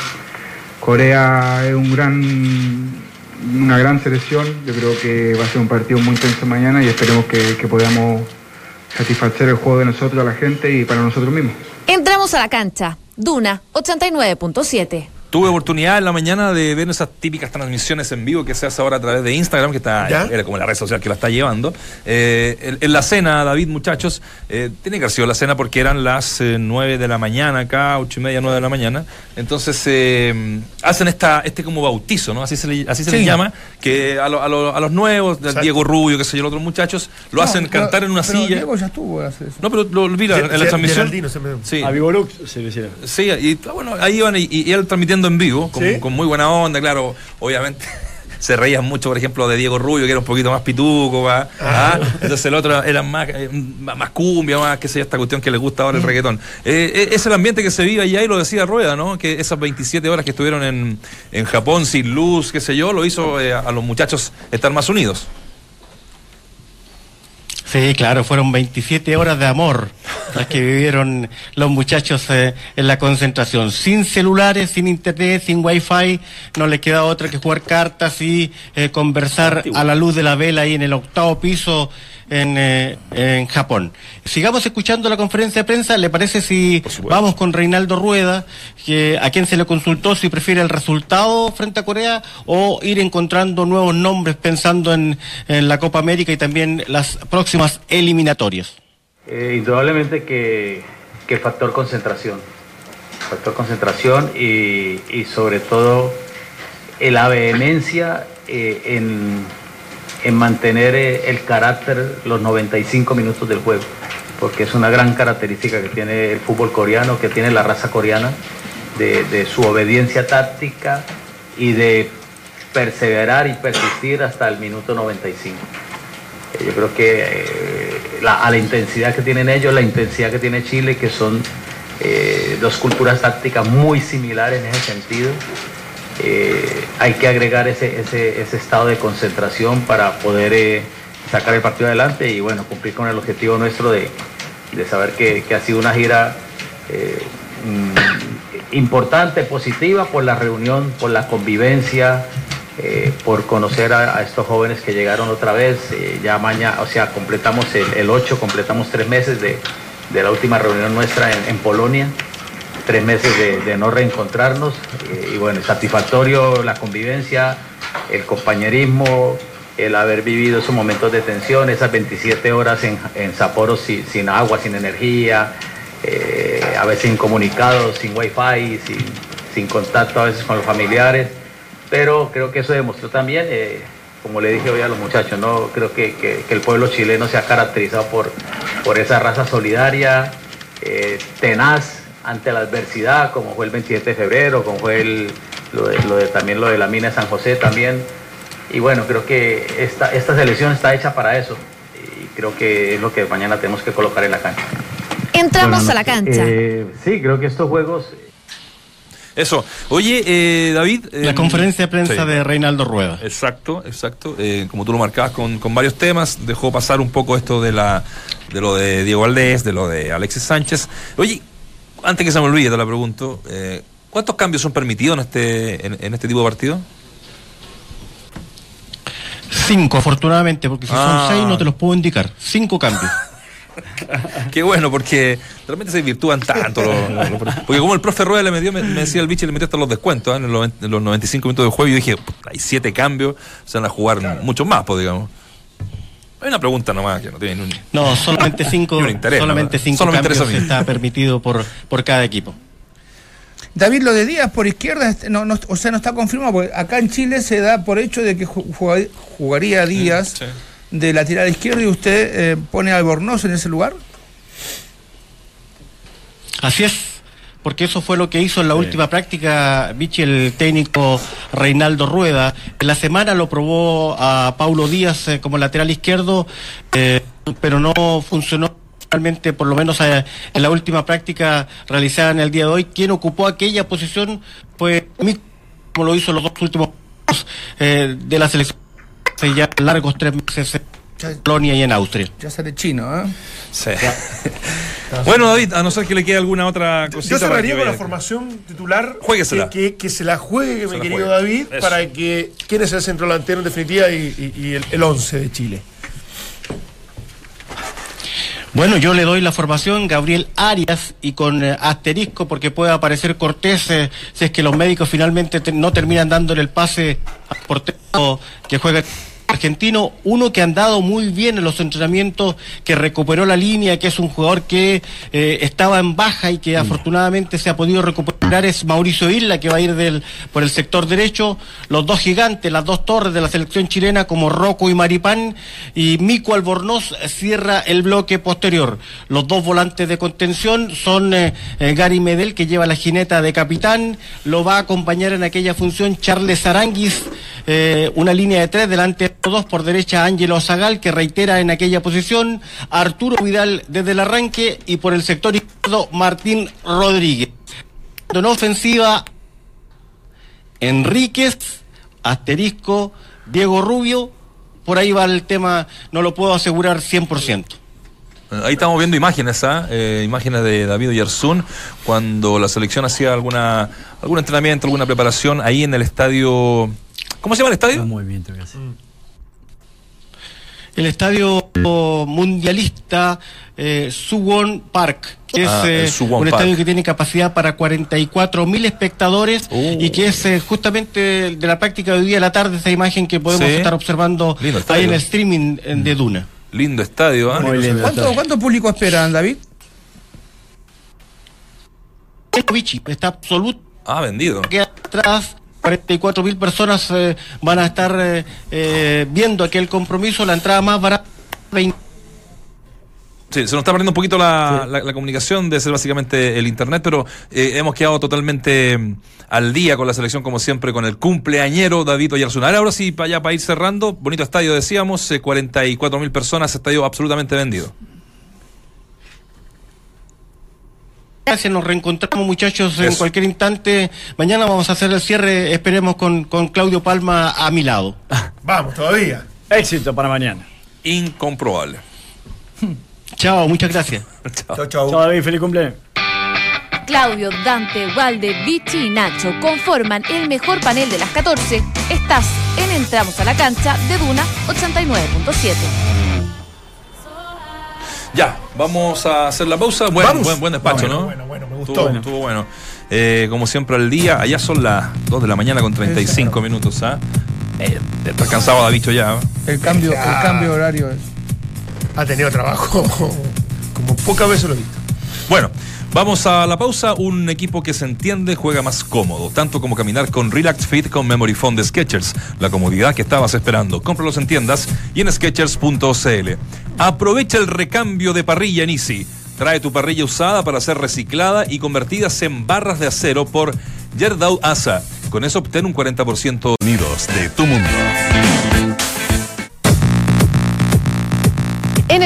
Corea es un gran, una gran selección. Yo creo que va a ser un partido muy intenso mañana y esperemos que, que podamos satisfacer el juego de nosotros, a la gente y para nosotros mismos. Entramos a la cancha. Duna 89.7. Tuve oportunidad en la mañana de ver esas típicas transmisiones en vivo que se hace ahora a través de Instagram, que está ¿Ya? era como la red social que la está llevando. Eh, en, en la cena, David, muchachos, eh, tiene que haber sido la cena porque eran las eh, 9 de la mañana acá, ocho y media, 9 de la mañana. Entonces eh, hacen esta, este como bautizo, ¿no? Así se le, así se Sí. le llama, que a, lo- a lo- a los nuevos, Exacto. Diego Rubio, que sé yo, los otros muchachos, lo No, hacen pero- cantar en una pero silla. Diego ya estuvo hace eso. No, pero lo vi la- en la transmisión. Geraldino se me- Sí. A Vivolux se le hicieron. Sí, y ah, bueno, ahí iban y, y él transmitiendo en vivo, con, ¿Sí? con muy buena onda, claro, obviamente. Se reían mucho, por ejemplo, de Diego Rubio, que era un poquito más pituco, ¿va? Ah, entonces el otro era más, eh, más cumbia, más que sé yo, esta cuestión que les gusta ahora el reggaetón. Eh, eh, es el ambiente que se vive allá y lo decía Rueda, ¿no? Que esas 27 horas que estuvieron en, en Japón sin luz, qué sé yo, lo hizo eh, a los muchachos estar más unidos. Sí, claro, fueron 27 horas de amor las que vivieron los muchachos eh, en la concentración. Sin celulares, sin internet, sin wifi, no les queda otra que jugar cartas y eh, conversar a la luz de la vela ahí en el octavo piso en, eh, en Japón. Sigamos escuchando la conferencia de prensa. ¿Le parece si vamos con Reinaldo Rueda, que, a quien se le consultó si prefiere el resultado frente a Corea o ir encontrando nuevos nombres pensando en, en la Copa América y también las próximas eliminatorias? Eh, indudablemente que, que factor concentración. Factor concentración y, y sobre todo la vehemencia eh, en, en mantener eh, el carácter los 95 minutos del juego. Porque es una gran característica que tiene el fútbol coreano, que tiene la raza coreana, de, su obediencia táctica y de perseverar y persistir hasta el minuto 95. Eh, Yo creo que eh, la- a la intensidad que tienen ellos, la intensidad que tiene Chile, que son dos culturas tácticas muy similares en ese sentido, eh, hay que agregar ese, ese, estado de concentración para poder eh, sacar el partido adelante y bueno, cumplir con el objetivo nuestro de, de saber que, ha sido una gira eh, mm, importante, positiva por la reunión, por la convivencia, por conocer a, estos jóvenes que llegaron otra vez. ya mañana, o sea, completamos el, el 8, completamos tres meses de, de la última reunión nuestra en Polonia, tres meses de, no reencontrarnos. eh, y bueno, satisfactorio la convivencia, el compañerismo, el haber vivido esos momentos de tensión, esas 27 horas en, en Sapporo sin, agua, sin energía, eh, a veces incomunicados, sin wifi, sin, sin contacto a veces con los familiares. Pero creo que eso demostró también eh, como le dije hoy a los muchachos, ¿no? creo que, que- el pueblo chileno se ha caracterizado por, por esa raza solidaria, tenaz ante la adversidad, como fue el 27 de febrero, como fue el, lo de, lo de- también lo de la mina de San José también. Y bueno, creo que esta, esta selección está hecha para eso. Y creo que es lo que mañana tenemos que colocar en la cancha. Entramos a la cancha. Eh, sí, creo que estos juegos Eso. Oye, eh, David. La eh, conferencia de prensa sí. de Reinaldo Rueda. Exacto, exacto. Eh, como tú lo marcabas con, con varios temas, dejó pasar un poco esto de la de lo de Diego Valdés, de lo de Alexis Sánchez. Oye, antes que se me olvide, te la pregunto, eh, ¿cuántos cambios son permitidos en este, en, en este tipo de partido? Cinco, afortunadamente, porque si Ah. son seis no te los puedo indicar. Cinco cambios. Qué bueno, porque realmente se virtúan tanto. los- los- los- porque como el profe Rueda le metió, me, me decía el bicho, le metió hasta los descuentos ¿eh? en, los, en los 95 minutos de juego. Y yo dije, "Puta, hay siete cambios, se van a jugar muchos más, pues digamos. Hay una pregunta nomás que no tiene ni un... No, solamente cinco, un interés, solamente ¿no? cinco Solo cambios está permitido por, por cada equipo. David, lo de Díaz por izquierda, no, no, o sea, no está confirmado, porque acá en Chile se da por hecho de que ju- jugar- jugaría Díaz Sí. de lateral izquierdo y usted eh, pone a Albornoz en ese lugar. Así es, porque eso fue lo que hizo en la última práctica Vichy, el técnico Reinaldo Rueda. En la semana lo probó a Paulo Díaz eh, como lateral izquierdo, eh, pero no funcionó. Realmente, por lo menos eh, en la última práctica realizada en el día de hoy, quien ocupó aquella posición fue mí, como lo hizo los dos últimos eh, de la selección hace ya largos tres meses en Polonia y en Austria. Ya sale chino, ¿eh? Sí. bueno, David, a no ser que le quede alguna otra cosita. Yo cerraría con la formación titular. Juéguesela. Que, que- que se la juegue, Se mi la querido juegue. David, Eso. para que quién es el centro delantero en definitiva y, y- y el, el 11 de Chile. Bueno, yo le doy la formación Gabriel Arias y con eh, asterisco porque puede aparecer Cortés eh, si es que los médicos finalmente te- no terminan dándole el pase al portero que juega argentino, uno que ha andado muy bien en los entrenamientos, que recuperó la línea, que es un jugador que eh, estaba en baja y que afortunadamente se ha podido recuperar, es Mauricio Isla, que va a ir del, por el sector derecho, los dos gigantes, las dos torres de la selección chilena como Rocco y Maripán, y Mico Albornoz cierra el bloque posterior. Los dos volantes de contención son eh, eh, Gary Medel, que lleva la jineta de capitán, lo va a acompañar en aquella función Charles Aranguis, una línea de tres, delante de dos, por derecha Ángelo Zagal, que reitera en aquella posición, Arturo Vidal desde el arranque, y por el sector izquierdo Martín Rodríguez. En ofensiva, Enríquez, asterisco, Diego Rubio, por ahí va el tema, no lo puedo asegurar 100%. Ahí estamos viendo imágenes, ¿ah? Eh, imágenes de David Yersun cuando la selección hacía alguna algún entrenamiento, alguna preparación ahí en el estadio. ¿Cómo se llama el estadio? Un movimiento que hace. El estadio mundialista eh, Suwon Park, que Ah, es el eh, un Park. estadio que tiene capacidad para 44 mil espectadores Oh. y que es eh, justamente de la práctica de hoy día a la tarde esa imagen que podemos Sí. estar observando Lindo ahí estadio. en el streaming eh, de Duna. Lindo estadio, ¿ah? Muy lindo. ¿Cuánto, ¿Cuánto público esperan, David? Vichy está absoluto Ah, vendido. que atrás 44 mil personas eh, van a estar eh, eh, viendo aquel compromiso, la entrada más barata 20 Sí, se nos está perdiendo un poquito la, la- la comunicación, de ser básicamente el internet, pero eh, hemos quedado totalmente mm, al día con la selección, como siempre, con el cumpleañero David Oyarzuna. Ahora sí, para allá, para ir cerrando, bonito estadio, decíamos, 44 mil personas, estadio absolutamente vendido. Gracias, nos reencontramos muchachos en Eso. cualquier instante. Mañana vamos a hacer el cierre, esperemos con, con Claudio Palma a mi lado. Vamos, todavía. Éxito para mañana. Incomprobable. Chao, muchas gracias. Chau, chau. Chao David, feliz cumpleaños. Claudio, Dante, Walde, Vichy y Nacho conforman el mejor panel de las 14. Estás en Entramos a la cancha de Duna 89.7. Ya, vamos a hacer la pausa. Buen, Vamos. buen, buen despacho, Bueno, ¿no? bueno, bueno, me gustó. Estuvo, Bueno. estuvo bueno. Eh, como siempre al día, allá son las 2 de la mañana con 35 minutos, ¿ah? Eh, está cansado David ya. ¿ah? El cambio, el Ah. cambio de horario es. Ha tenido trabajo como pocas veces lo he visto. Bueno, Vamos a la pausa. Un equipo que se entiende juega más cómodo, tanto como caminar con Relax Fit con Memory Foam de Skechers. La comodidad que estabas esperando. Cómpralos en tiendas y en Skechers.cl. Aprovecha el recambio de parrilla en Easy. Trae tu parrilla usada para ser reciclada y convertidas en barras de acero por Yerdau Asa. Con eso obtén un 40% unidos de tu mundo.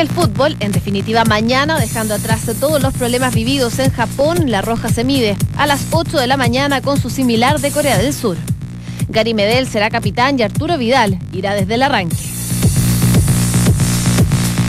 El fútbol, en definitiva mañana, dejando atrás todos los problemas vividos en Japón, la Roja se mide a las 8 de la mañana con su similar de Corea del Sur. Gary Medel será capitán y Arturo Vidal irá desde el arranque.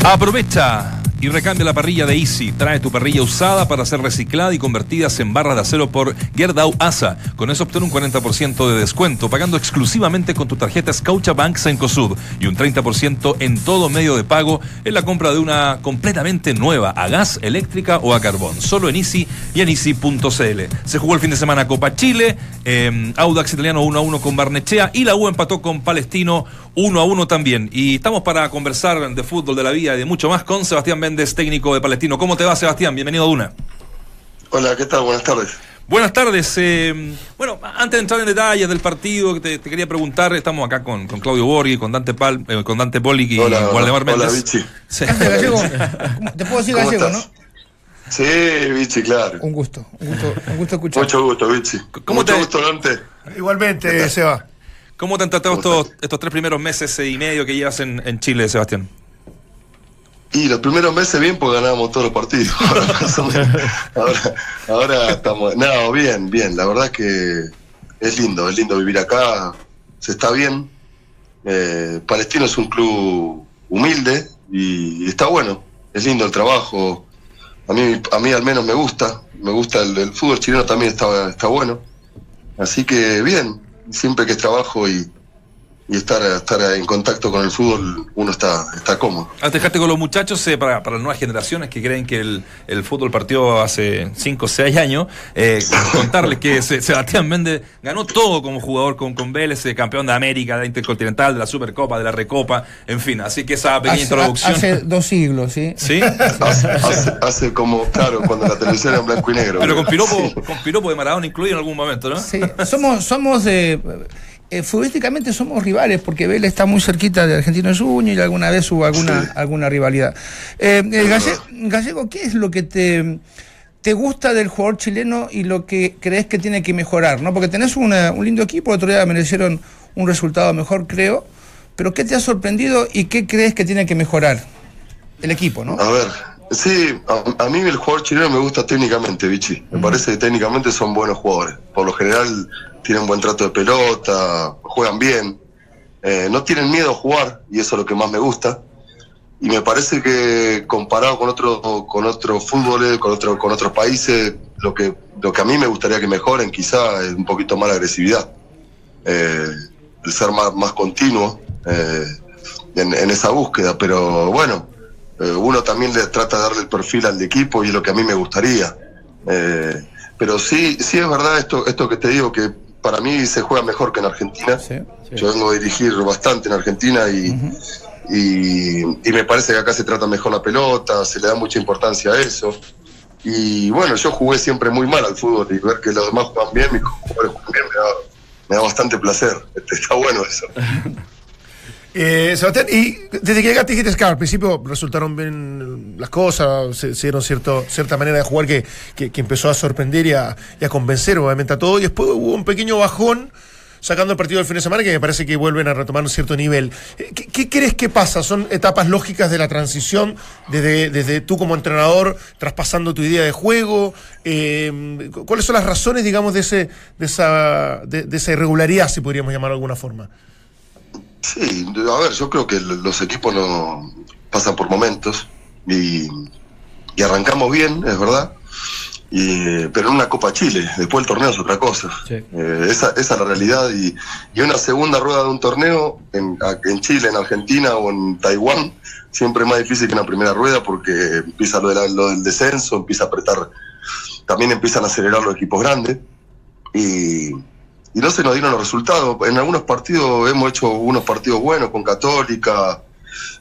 Aprovecha y recambia la parrilla de Easy. Trae tu parrilla usada para ser reciclada y convertidas en barras de acero por Gerdau Asa. Con eso obtén un 40% de descuento, pagando exclusivamente con tu tarjeta Scotiabank Cencosud y un 30% en todo medio de pago en la compra de una completamente nueva, a gas, eléctrica o a carbón. Solo en Easy y en Easy.cl. Se jugó el fin de semana Copa Chile, eh, Audax Italiano 1 a 1 con Barnechea y la U empató con Palestino 1 a 1 también. Y estamos para conversar de fútbol, de la vida y de mucho más con Sebastián Méndez, técnico de Palestino. ¿Cómo te va, Sebastián? Bienvenido a Duna. Hola, ¿qué tal? Buenas tardes. Buenas tardes. Eh, bueno, antes de entrar en detalles del partido, que te, te quería preguntar, estamos acá con, con Claudio Borghi, con Dante Pal, eh, con Dante Polic y Hola, Waldemar hola, Méndez. Vichy. Sí. Gallego, te puedo decir ¿Cómo gallego, estás? ¿no? Sí, Vichy, claro. Un gusto, un gusto, un gusto escuchar. Mucho gusto, Vichy. ¿Cómo Mucho te- gusto, Dante. Igualmente, Seba. ¿Cómo te han tratado estos, estos tres primeros meses y medio que llevas en, en Chile, Sebastián? Y los primeros meses bien, porque ganábamos todos los partidos. Ahora estamos. No, bien, bien. La verdad es que es lindo, es lindo vivir acá. Se está bien. Eh, Palestino es un club humilde y está bueno. Es lindo el trabajo. A mí, a mí al menos me gusta. Me gusta el, el fútbol chileno también está, está bueno. Así que bien. Siempre que trabajo y, y estar, estar en contacto con el fútbol, uno está, está cómodo. Antes dejaste con los muchachos, eh, para, para las nuevas generaciones que creen que el, el fútbol partió hace 5 o 6 años, eh, contarles que Se- Sebastián Méndez ganó todo como jugador con, con Vélez, eh, campeón de América, de la Intercontinental, de la Supercopa, de la Recopa, en fin. Así que esa pequeña Hace, introducción. hace dos siglos, ¿sí? ¿Sí? Hace, hace- hace como, claro, cuando la televisión era en blanco y negro. Pero con Sí. piropo, con piropo de Maradona incluido en algún momento, ¿no? Sí, somos, somos eh, eh, futbolísticamente somos rivales porque Vélez está muy cerquita de Argentino Junior y alguna vez hubo alguna, Sí. alguna rivalidad. Eh, eh, Galle- Gallego, ¿qué es lo que te, te gusta del jugador chileno y lo que crees que tiene que mejorar? ¿no? Porque tenés una- un lindo equipo, otro día merecieron un resultado mejor, creo, pero ¿qué te ha sorprendido y qué crees que tiene que mejorar? El equipo, ¿no? A ver, sí, a, a mí el jugador chileno me gusta técnicamente, Vichy. Me parece que técnicamente son buenos jugadores. Por lo general tienen buen trato de pelota, juegan bien, eh, no tienen miedo a jugar y eso es lo que más me gusta. Y me parece que comparado con otro, con otros fútbol, con otro, con otros países, lo que, lo que a mí me gustaría que mejoren quizá es un poquito más la agresividad. Eh, el ser más, más continuo eh, en, en esa búsqueda. Pero bueno, eh, uno también le trata de darle el perfil al equipo y es lo que a mí me gustaría. Eh, pero sí, sí es verdad esto, esto que te digo, que para mí se juega mejor que en Argentina. Sí. Yo vengo a dirigir bastante en Argentina y, y, y me parece que acá se trata mejor la pelota, se le da mucha importancia a eso. Y bueno, yo jugué siempre muy mal al fútbol y ver que los demás juegan bien, mis jugadores juegan bien, me da, me da bastante placer. Está bueno eso. Eh, Sebastián, y desde que llegaste dijiste que al principio resultaron bien las cosas, se, dieron cierto, cierta manera de jugar que, que- empezó a sorprender y a, convencer obviamente a todos, y después hubo un pequeño bajón sacando el partido del fin de semana que me parece que vuelven a retomar un cierto nivel. Eh, ¿Qué, crees que pasa? ¿Son etapas lógicas de la transición desde, desde tú como entrenador traspasando tu idea de juego? Eh, cu- ¿Cuáles son las razones, digamos, de, ese, de, esa, de, de esa irregularidad, si podríamos llamar de alguna forma? Sí, a ver, yo creo que los equipos no pasan por momentos y, y arrancamos bien, es verdad, y, pero en una Copa Chile, después el torneo es otra cosa. Sí. Eh, esa, esa es la realidad y, y una segunda rueda de un torneo en, en Chile, en Argentina o en Taiwán, siempre es más difícil que una primera rueda porque empieza lo, de la- lo del descenso, empieza a apretar, también empiezan a acelerar los equipos grandes y, y no se nos dieron los resultados. En algunos partidos hemos hecho unos partidos buenos con Católica,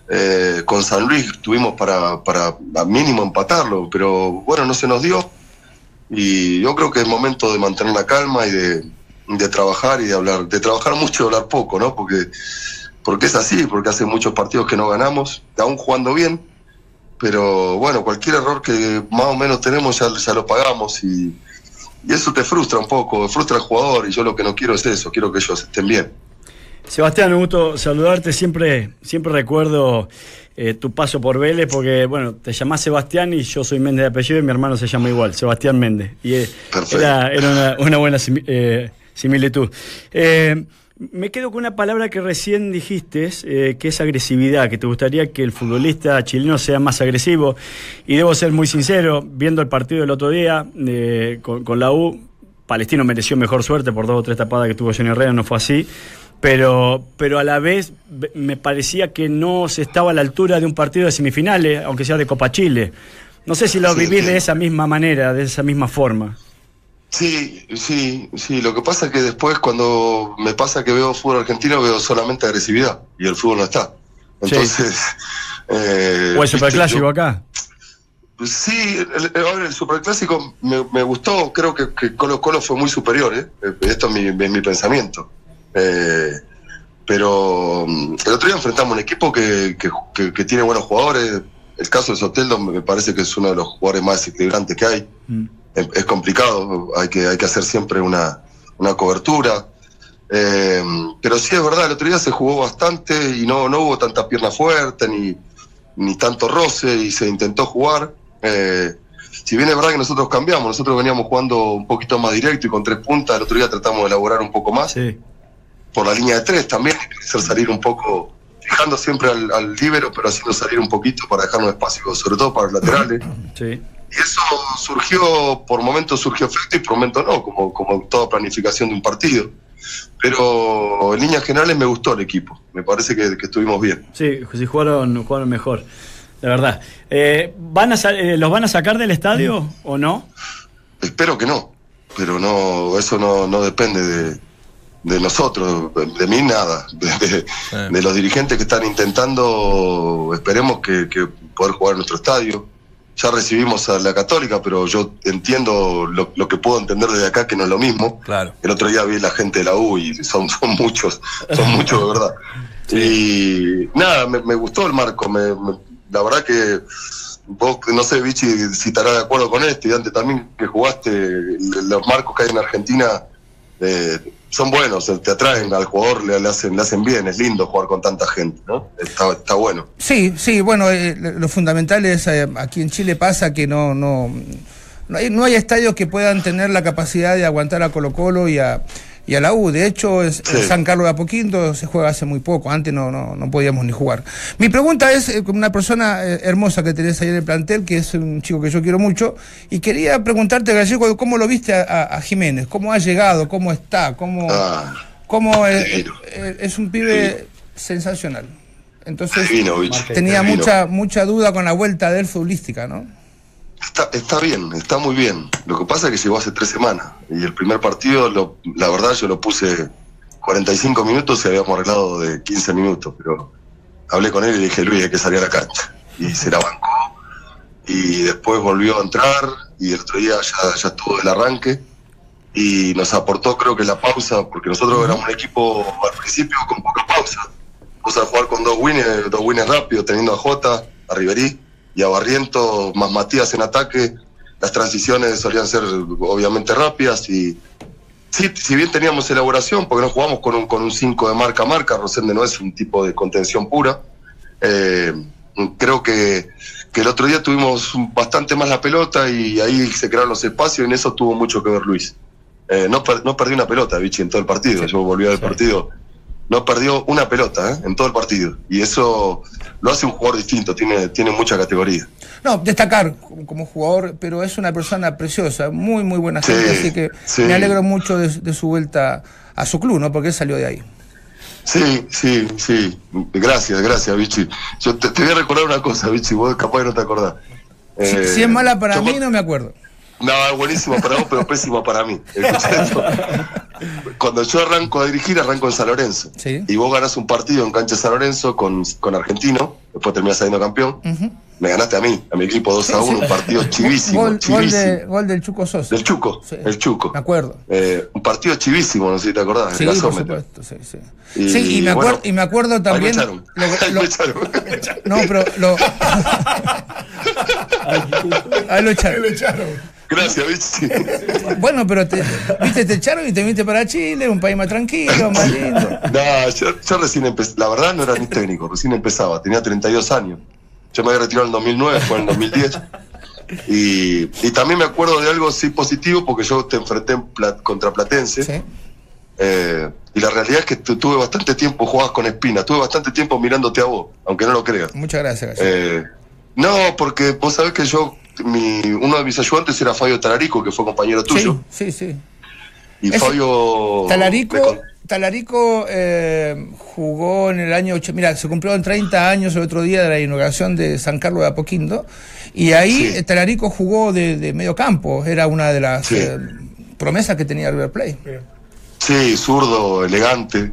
eh, con San Luis tuvimos para, para mínimo empatarlo, pero bueno, no se nos dio. Y yo creo que es momento de mantener la calma y de, de trabajar y de hablar, de trabajar mucho y hablar poco, ¿no? Porque, porque es así, porque hace muchos partidos que no ganamos, aún jugando bien, pero bueno, cualquier error que más o menos tenemos ya, ya lo pagamos y, y eso te frustra un poco, frustra al jugador y yo lo que no quiero es eso, quiero que ellos estén bien. Sebastián, un gusto saludarte. Siempre, siempre recuerdo eh, tu paso por Vélez porque, bueno, te llamás Sebastián y yo soy Méndez de apellido y mi hermano se llama igual, Sebastián Méndez. Y eh, era, era una, una buena eh, similitud. Me quedo con una palabra que recién dijiste, eh, que es agresividad, que te gustaría que el futbolista chileno sea más agresivo. Y debo ser muy sincero, viendo el partido del otro día eh, con, con la U, Palestino mereció mejor suerte por dos o tres tapadas que tuvo Johnny Herrera, no fue así. Pero, pero a la vez ve- me parecía que no se estaba a la altura de un partido de semifinales, aunque sea de Copa Chile. No sé si lo vivís de esa misma manera, de esa misma forma. Sí, sí, sí. Lo que pasa es que después cuando me pasa que veo fútbol argentino veo solamente agresividad y el fútbol no está. Entonces... eh, o el superclásico yo- acá. Sí, el, el, el superclásico me, me gustó, creo que, que Colo Colo fue muy superior, ¿eh? Eh, esto es mi, es mi pensamiento. Eh, pero mm, el otro día enfrentamos un equipo que, que, que- tiene buenos jugadores. El caso de Soteldo me parece que es uno de los jugadores más desequilibrantes que hay. Es, es complicado, hay que, hay que hacer siempre una, una cobertura. Eh, pero sí es verdad, el otro día se jugó bastante y no, no hubo tanta pierna fuerte ni, ni tanto roce y se intentó jugar. Eh, si bien es verdad que nosotros cambiamos, nosotros veníamos jugando un poquito más directo y con tres puntas, el otro día tratamos de elaborar un poco más. Por la línea de tres también, hacer salir un poco, fijando siempre al, al líbero, pero haciendo salir un poquito para dejarnos espacio, sobre todo para los laterales. Sí. Y eso surgió, por momentos surgió efecto y por momentos no, como, como toda planificación de un partido. Pero en líneas generales me gustó el equipo, me parece que, que estuvimos bien. Sí, sí jugaron, jugaron mejor, de verdad. Eh, ¿van a sa- eh, ¿Los van a sacar del estadio o no? Espero que no, pero no, eso no, no depende de, de nosotros, de mí nada, de, de- de los dirigentes que están intentando, esperemos que, que poder jugar en nuestro estadio. Ya recibimos a la Católica, pero yo entiendo lo, lo que puedo entender desde acá, que no es lo mismo. Claro. El otro día vi la gente de la U y son, son muchos, son muchos de verdad. Y nada, me, me gustó el marco, me- me- la verdad que vos, no sé, Vichy, si estarás de acuerdo con esto, y antes también que jugaste, los marcos que hay en Argentina eh, son buenos, te atraen al jugador, le, le hacen, le hacen bien, es lindo jugar con tanta gente, ¿no? Está, está bueno. Sí, sí, bueno, eh, lo lo fundamental es, eh, aquí en Chile pasa que no, no, no, hay, no hay estadios que puedan tener la capacidad de aguantar a Colo Colo y a, y a la U. De hecho, es, Sí. en San Carlos de Apoquindo se juega hace muy poco, antes no, no, no podíamos ni jugar. Mi pregunta es, eh, con una persona eh, hermosa que tenés ahí en el plantel, que es un chico que yo quiero mucho, y quería preguntarte, Gallego, ¿cómo lo viste a, a- a Jiménez? ¿Cómo ha llegado? ¿Cómo está? ¿Cómo, Ah, cómo es, es- es un pibe sensacional? Entonces, Divino, tenía Divino. mucha mucha duda con la vuelta de él futbolística, ¿no? Está, está bien, está muy bien. Lo que pasa es que llegó hace tres semanas y el primer partido, lo- la verdad, yo lo puse 45 minutos y habíamos arreglado de 15 minutos, pero hablé con él y dije, Luis, hay que salir a la cancha. Y se la bancó y después volvió a entrar y el otro día ya, ya estuvo el arranque y nos aportó creo que la pausa, porque nosotros éramos un equipo al principio con poca pausa. Vamos a jugar con dos winners, dos winners rápidos, teniendo a Jota, a Riverí y a Barriento, más Matías en ataque. Las transiciones solían ser obviamente rápidas y sí, si bien teníamos elaboración, porque no jugamos con un, con un 5 de marca a marca, Rosende no es un tipo de contención pura. Eh, creo que, que el otro día tuvimos bastante más la pelota y ahí se crearon los espacios y en eso tuvo mucho que ver Luis. Eh, no, per- no perdí una pelota, Vichy, en todo el partido. Yo volví al partido. No perdió una pelota ¿eh? en todo el partido. Y eso lo hace un jugador distinto, tiene, tiene mucha categoría. No, destacar como, jugador, pero es una persona preciosa, muy, muy buena Sí, gente, así que sí. me alegro mucho de, de su vuelta a su club, ¿no? Porque él salió de ahí. Sí, sí, sí. Gracias, gracias, Vichy. Yo te, te voy a recordar una cosa, Vichy, vos capaz que no te acordás. Si, Eh, si es mala para mí, no me acuerdo. No, es buenísima para vos, pero pésima para mí. Cuando yo arranco a dirigir, arranco en San Lorenzo. Sí. Y vos ganás un partido en cancha de San Lorenzo con, con Argentino, después terminás saliendo campeón. Me ganaste a mí, a mi equipo 2 a 1, un partido chivísimo. Gol, gol, chivísimo. de- gol del Chuco Sosa. Del Chuco, Sí. el Chuco. Me acuerdo. Eh, un partido chivísimo, no sé si te acordás. Sí, el por supuesto, sí, sí. Y, sí, y me, bueno, acuerdo, y me acuerdo ahí me también. echaron. lo- Ahí lo- me echaron. no, pero lo. Ahí lo echaron. Gracias, Vichy. Bueno, pero te, viste, te echaron y te viniste para Chile, un país más tranquilo, más lindo. No, yo, yo recién empecé. La verdad no era ni técnico, recién empezaba. Tenía 32 años. Yo me había retirado en el 2009, fue en el 2010. Y, y también me acuerdo de algo sí positivo porque yo te enfrenté en Pla- contra Platense. Sí. Eh, y la realidad es que tu- tuve bastante tiempo, jugabas con Espina, tuve bastante tiempo mirándote a vos, aunque no lo creas. Muchas gracias. Eh, no, porque vos sabés que yo, mi, uno de mis ayudantes era Fabio Tararico, que fue compañero tuyo. Sí, sí, sí. Y Fabio. Talarico, Talarico eh, jugó en el año. ocho- Mira, se cumplieron 30 años el otro día de la inauguración de San Carlos de Apoquindo. Y ahí Sí. eh, Talarico jugó de, de medio campo. Era una de las Sí. eh, promesas que tenía River Plate. Sí, zurdo, elegante,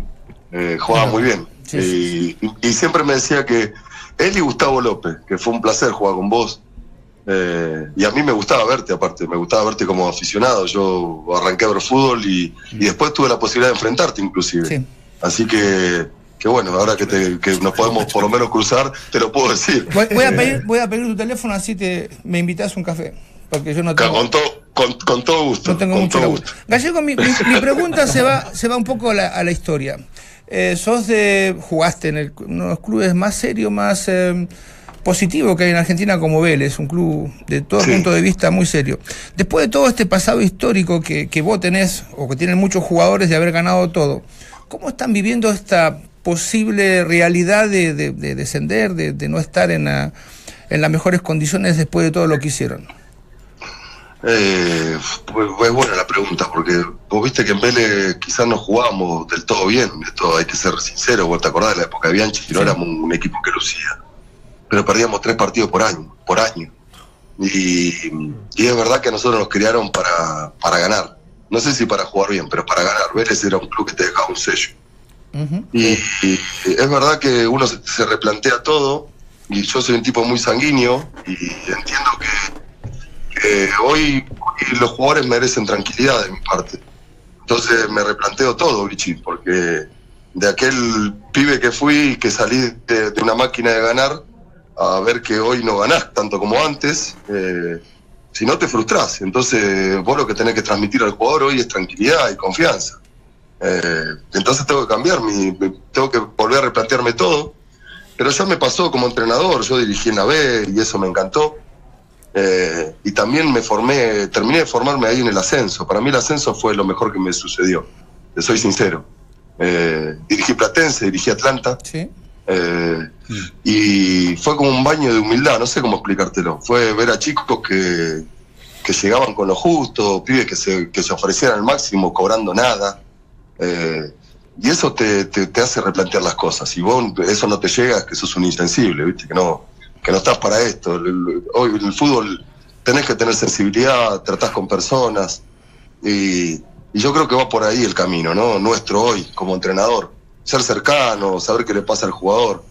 eh, jugaba muy bien. Sí, y- y siempre me decía que él y Gustavo López, que fue un placer jugar con vos. Eh, y a mí me gustaba verte, aparte, me gustaba verte como aficionado. Yo arranqué a ver fútbol y, y después tuve la posibilidad de enfrentarte, inclusive. Sí. Así que, que bueno, ahora que, te- que nos podemos por lo menos cruzar, te lo puedo decir. Voy, voy a pedir, voy a pedir tu teléfono así te me invitas un café. Porque yo no tengo. Con, to- con, con todo gusto. No tengo con mucho laburo. Gallego, mi, mi- mi pregunta se va, se va un poco a la, a la historia. Eh, sos de. jugaste en el- uno de los clubes más serios, más eh, positivos que hay en Argentina como Vélez, un club de todo Sí. punto de vista muy serio. Después de todo este pasado histórico que, que vos tenés, o que tienen muchos jugadores de haber ganado todo, ¿cómo están viviendo esta posible realidad de, de- de descender, de, de no estar en, la- en las mejores condiciones después de todo lo que hicieron? Eh, pues, es buena la pregunta, porque vos viste que en Vélez quizás no jugábamos del todo bien, esto hay que ser sincero, vos te acordás de la época de Bianchi, no éramos un, un equipo que lucía, pero perdíamos tres partidos por año, por año. Y, y es verdad que a nosotros nos criaron para, para ganar, no sé si para jugar bien, pero para ganar. Vélez era un club que te dejaba un sello. Y, y es verdad que uno se, se replantea todo, y yo soy un tipo muy sanguíneo, y entiendo que, que hoy, hoy los jugadores merecen tranquilidad de mi parte. Entonces me replanteo todo, Vichy, porque de aquel pibe que fui, que salí de, de una máquina de ganar, a ver que hoy no ganás tanto como antes, eh, si no te frustrás. Entonces vos lo que tenés que transmitir al jugador hoy es tranquilidad y confianza. Eh, entonces tengo que cambiar, mi, me- tengo que volver a replantearme todo. Pero ya me pasó como entrenador, yo dirigí en la B y eso me encantó. Eh, y también me formé, terminé de formarme ahí en el ascenso. Para mí el ascenso fue lo mejor que me sucedió, soy sincero. Dirigí Platense, dirigí Atlanta. Sí. Eh, y fue como un baño de humildad, no sé cómo explicártelo. Fue ver a chicos que, que llegaban con lo justo, pibes que se, que se ofrecían al máximo cobrando nada. Eh, y eso te, te, hace replantear las cosas. Si vos eso no te llega, es que sos un insensible, ¿viste? Que no, que no estás para esto. Hoy en el fútbol tenés que tener sensibilidad, tratás con personas. Y, y yo creo que va por ahí el camino, ¿no? Nuestro hoy, como entrenador. Ser cercano, saber qué le pasa al jugador.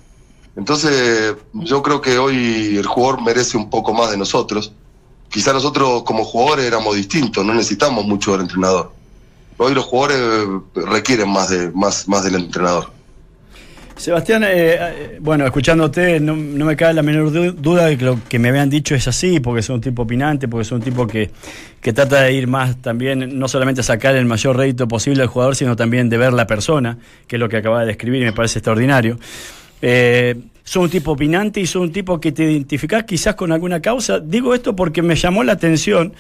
Entonces, yo creo que hoy el jugador merece un poco más de nosotros. Quizá nosotros como jugadores éramos distintos, no necesitamos mucho del entrenador. Hoy los jugadores requieren más, de, más, más del entrenador. Sebastián, eh, eh, bueno, escuchándote, no, no me cabe la menor du- duda de que lo que me habían dicho es así, porque es un tipo opinante, porque es un tipo que, que trata de ir más también, no solamente a sacar el mayor rédito posible al jugador, sino también de ver la persona, que es lo que acaba de describir y me parece extraordinario. Eh, sos un tipo opinante y sos un tipo que te identificás quizás con alguna causa. Digo esto porque me llamó la atención.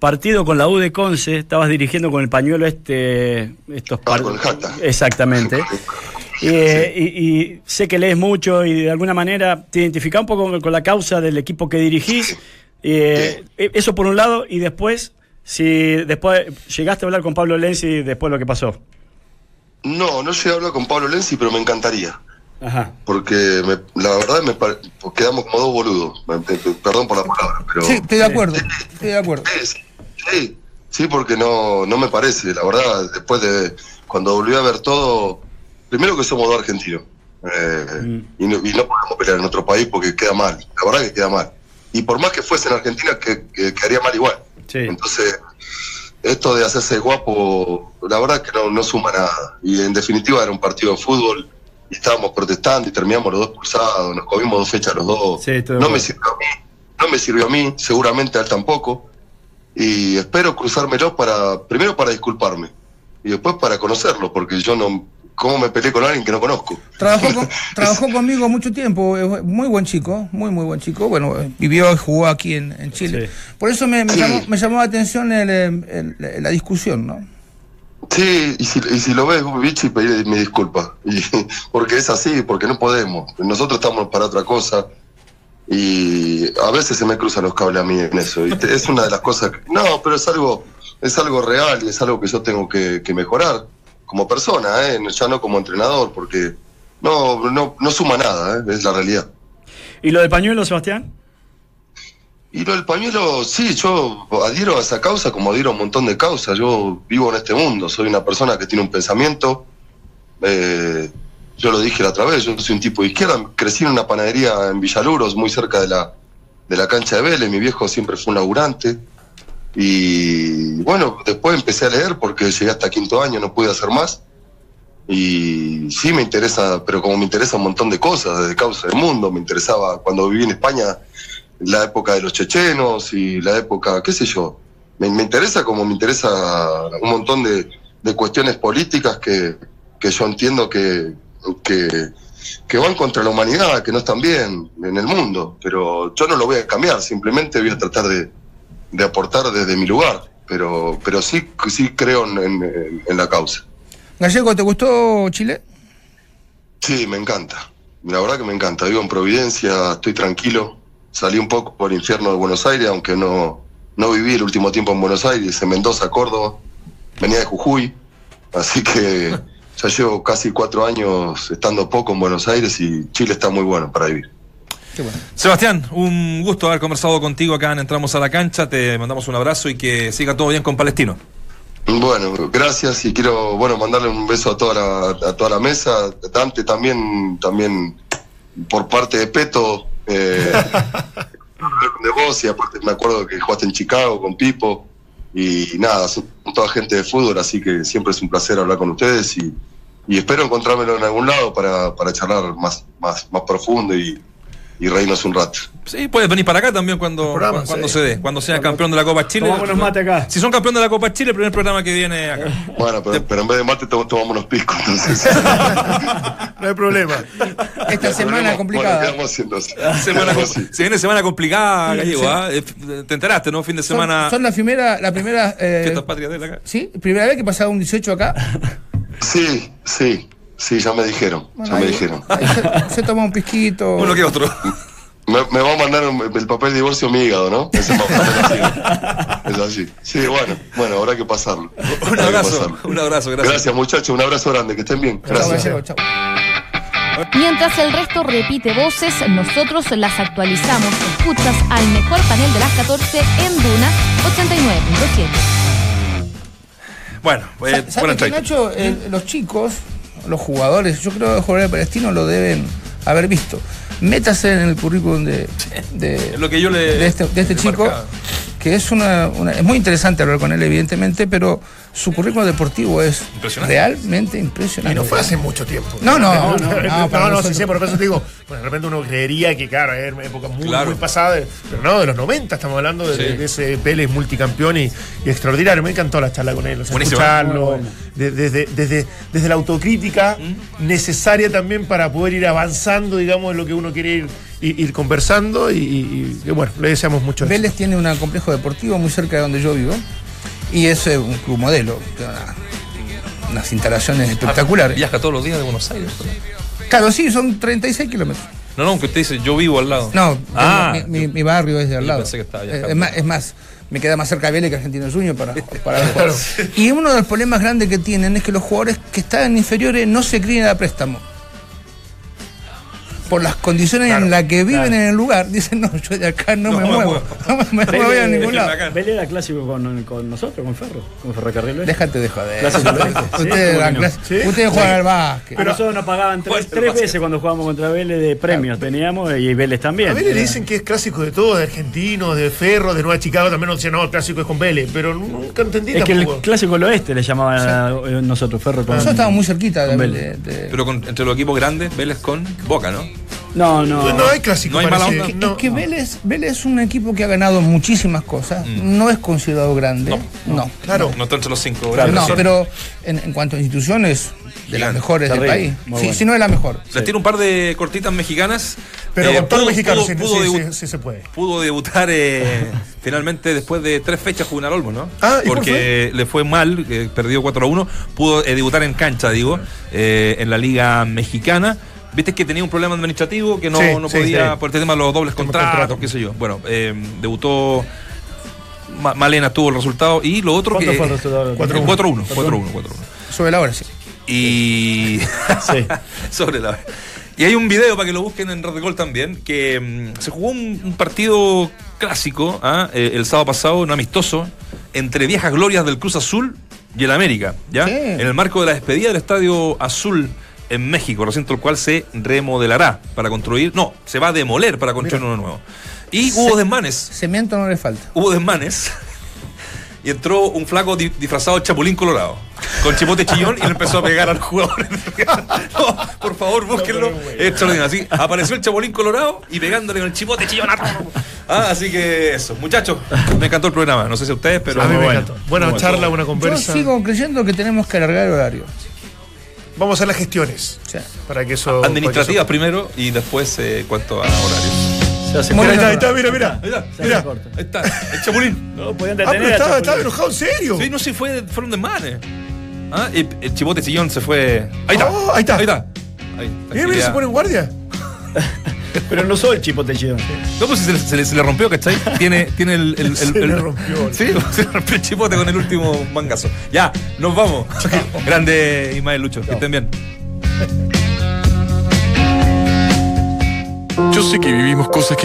Partido con la U de Conce, estabas dirigiendo con el pañuelo este. Estos Ah, con el Jata. Exactamente. Eh, y, y sé que lees mucho y de alguna manera te identificás un poco con, la causa del equipo que dirigís. Eh, Eso por un lado, y después, si después llegaste a hablar con Pablo Lenzi después de lo que pasó. No, no llegué a hablar con Pablo Lenzi, pero me encantaría. Ajá. Porque me- la verdad me pare- quedamos como dos boludos. Me- me- me- Perdón por la palabra, pero. Sí, estoy de acuerdo. Estoy de acuerdo. Sí, sí, sí, porque no, no me parece, la verdad, después de cuando volví a ver todo, primero que somos dos argentinos, Eh, y, no, y no podemos pelear en otro país porque queda mal, la verdad que queda mal. Y por más que fuese en Argentina, que, que quedaría mal igual. Entonces, esto de hacerse guapo, la verdad que no, no suma nada. Y en definitiva era un partido de fútbol y estábamos protestando y terminamos los dos cruzados, nos comimos dos fechas los dos. Sí, no me sirvió a mí, no me sirvió a mí, seguramente a él tampoco. Y espero cruzármelo para, primero para disculparme y después para conocerlo, porque yo no, ¿cómo me peleé con alguien que no conozco? Trabajó, con- trabajó conmigo mucho tiempo, es muy buen chico, muy, muy buen chico. Bueno, eh, vivió y jugó aquí en, en Chile. Por eso me, me Sí. llamó, me llamó la atención el, eh, el- la discusión, ¿no? Sí, y si, y si lo ves, Vichy, pedirle mi disculpa. Y, porque es así, porque no podemos. Nosotros estamos para otra cosa. Y a veces se me cruzan los cables a mí en eso. Y te- es una de las cosas. que- no, pero es algo, es algo real y es algo que yo tengo que, que mejorar como persona, ¿eh? ya no como entrenador, porque no, no, no suma nada, ¿eh? es la realidad. ¿Y lo del pañuelo, Sebastián? Y lo del pañuelo, sí, yo adhiero a esa causa como adhiero a un montón de causas. Yo vivo en este mundo, soy una persona que tiene un pensamiento. eh, yo lo dije la otra vez, yo soy un tipo de izquierda. Crecí en una panadería en Villaluros, muy cerca de la, de la cancha de Vélez. Mi viejo siempre fue un laburante. Y bueno, después empecé a leer porque llegué hasta quinto año, no pude hacer más. Y sí me interesa, pero como me interesa un montón de cosas, desde causa del mundo, me interesaba cuando viví en España la época de los chechenos y la época, qué sé yo. Me, me interesa como me interesa un montón de, de cuestiones políticas que, que yo entiendo que, que, que van contra la humanidad, que no están bien en el mundo. Pero yo no lo voy a cambiar, simplemente voy a tratar de, de aportar desde mi lugar. Pero, pero sí, sí creo en, en- en la causa. Gallego, ¿te gustó Chile? Sí, me encanta. La verdad que me encanta. Vivo en Providencia, estoy tranquilo. Salí un poco por el infierno de Buenos Aires, aunque no, no viví el último tiempo en Buenos Aires, en Mendoza, Córdoba. Venía de Jujuy. Así que ya llevo casi cuatro años estando poco en Buenos Aires y Chile está muy bueno para vivir. Sebastián, un gusto haber conversado contigo acá en Entramos a la Cancha. Te mandamos un abrazo y que siga todo bien con Palestino. Bueno, gracias y quiero bueno mandarle un beso a toda la, a toda la mesa. Dante también, también por parte de Peto, eh, de vos y aparte me acuerdo que jugaste en Chicago con Pipo y nada, son toda gente de fútbol, así que siempre es un placer hablar con ustedes y, y espero encontrármelo en algún lado para, para charlar más, más, más profundo y, y reírnos un rato. Sí, puedes venir para acá también cuando, programa, cuando, cuando sí. se dé, cuando seas campeón de la Copa Chile. Tomámonos mate acá. Si son campeón de la Copa Chile, el primer programa que viene acá. Bueno, pero, pero en vez de mate to- tomamos unos piscos, entonces. No hay problema. Esta semana complicada. quedamos haciendo así. Semana, se viene semana complicada, Gallego. Sí. ¿ah? Eh, Te enteraste, ¿no? Fin de Son, semana. son la primera, la primera, eh, Fiestas patrias de acá. ¿sí? Primera vez que pasaba un 18 acá. Sí, sí, sí, ya me dijeron, Bueno, ya me dijeron. ahí se, se toma un pisquito. Uno que otro. Me, me va a mandar un- el papel de divorcio mi hígado, ¿no? Ese papel así. Es así. Sí, bueno, bueno, habrá que pasarlo. Un Habrá que abrazo, pasarlo. un abrazo, gracias. Gracias, muchachos, un abrazo grande, que estén bien. Gracias. Mientras el resto repite voces, nosotros las actualizamos. Escuchas al mejor panel de las 14 en Duna 89.7. Bueno, eh, ¿Sabes buena qué, entrevista. Nacho? Eh, los chicos, los jugadores, yo creo que los jugadores palestinos lo deben haber visto. Métase en el currículum de, de, Es lo que yo le. de este, de este chico, que es una, una- Es muy interesante hablar con él, evidentemente, pero su currículum deportivo es Impresionante. realmente Y impresionante. no fue hace mucho tiempo. No, no, no, no, no, no, sí, sí, por eso te digo, pues de repente uno creería que, claro, es época muy, Claro. muy pasada, pero no, de los 90 estamos hablando de, Sí. de ese Vélez multicampeón y, y extraordinario. Me encantó la charla con él, o sea, escucharlo, de- desde, desde, desde la autocrítica ¿Mm? necesaria también para poder ir avanzando, digamos, en lo que uno quiere ir, ir, conversando y, y- y, bueno, le deseamos mucho. Vélez tiene un complejo deportivo muy cerca de donde yo vivo y es un club modelo, una- unas instalaciones espectaculares. Viaja todos los días de Buenos Aires. Claro, sí, son 36 kilómetros. No, no, aunque usted dice, yo vivo al lado. No, Ah, mi, mi- mi barrio es de al lado. pensé que estaba Eh, es, más, es más, me queda más cerca de Vélez que Argentino Junior para, para juegos. Y uno de los problemas grandes que tienen es que los jugadores que están inferiores no se crían a préstamo. Por las condiciones Claro, en las que viven claro. en el lugar, dicen, no, yo de acá no, No me me muevo, muevo. no me, voy a ningún lado. Vélez era clásico con, con nosotros, con Ferro, con Ferrocarril Oeste. Déjate de joder. Clásico del Oeste. Sí, Ustedes, ¿cómo eran que no? Sí. ustedes juegan al básquet. A nosotros nos pagaban tres, veces cuando jugábamos contra Vélez de premios teníamos y Vélez también. A Vélez le dicen que es clásico de todo, de argentinos, de Ferro, de Nueva Chicago, también nos decían, no, el clásico es con Vélez, pero nunca entendí Es que el clásico del oeste le llamaban a eh, nosotros, Ferro con. Nosotros estábamos muy cerquita de, Vélez. Pero con- entre los equipos grandes, Vélez con Boca, ¿no? No, no. No, hay clásico. No hay mala onda. No. Es que Vélez, Vélez es un equipo que ha ganado muchísimas cosas, no es considerado grande, no, Claro. No está entre los cinco no, grandes. Son- pero en, en cuanto a instituciones, de las mejores del país, muy Sí, bueno. si no es la mejor. Les tiro un par de cortitas mexicanas. Pero Eh, con todos pudo- sí, pudo sí, sí, sí se puede. pudo debutar eh, finalmente después de tres fechas jugar Olmo, ¿no? Ah, ¿y por Porque le fue mal, eh, perdió 4 a 1, pudo eh, debutar en cancha, digo, eh, en la Liga Mexicana. Viste que tenía un problema administrativo que no, Sí, no podía, sí. por el tema de los dobles contratos, contrato. qué sé yo. Bueno, eh, debutó. Ma- Malena tuvo el resultado y lo otro ¿Cuánto que. fue el resultado? 4-1. 4-1. 4-1. 4-1. Sobre la hora, sí. Y. Sí. sobre la. Y hay un video para que lo busquen en Red Gol también, que mm, se jugó un, un partido clásico ¿ah? Eh, el sábado pasado, un amistoso, entre viejas glorias del Cruz Azul y el América, ¿ya? Sí. En el marco de la despedida del Estadio Azul en México, recinto el cual se remodelará para construir, no, se va a demoler para construir uno nuevo. Y hubo desmanes, Cemento no le falta. hubo desmanes. Y entró un flaco di- disfrazado de chapulín colorado, con chipote chillón, y le empezó a pegar a los jugadores. No, por favor, búsquenlo. Es extraordinario. Así, apareció el chapulín colorado y pegándole con el chipote chillón. Ah, así que eso. Muchachos, me encantó el programa. No sé si a ustedes, pero. a mí me bueno. encantó. Buena Muy charla, buena Yo conversa. sigo creyendo que tenemos que alargar el horario. Vamos a hacer las gestiones sea, para que eso. Administrativas primero y después eh, cuanto a horarios. Se Mira, ahí está, ahí está, mira, mira. Ahí está, Se Mira. corto. ahí está, el chapulín. No podían Ah, pero detener. estaba, estaba enojado, ¿en serio? Sí, no sé, fue, fueron desmanes. Ah, y el chipote chillón se fue. Ahí está. Oh, ahí está. Ahí está. Ahí, Mira, mira, se pone en guardia. Pero no soy el chipote chido. No, pues si se, le- se le, se le rompió, ¿cachai? Tiene, tiene el, el, el- Se el- le rompió. Sí, se le rompió el chipote con el último mangazo. Ya, nos vamos. Grande Ismael Lucho, que estén bien. Yo sé que vivimos cosas que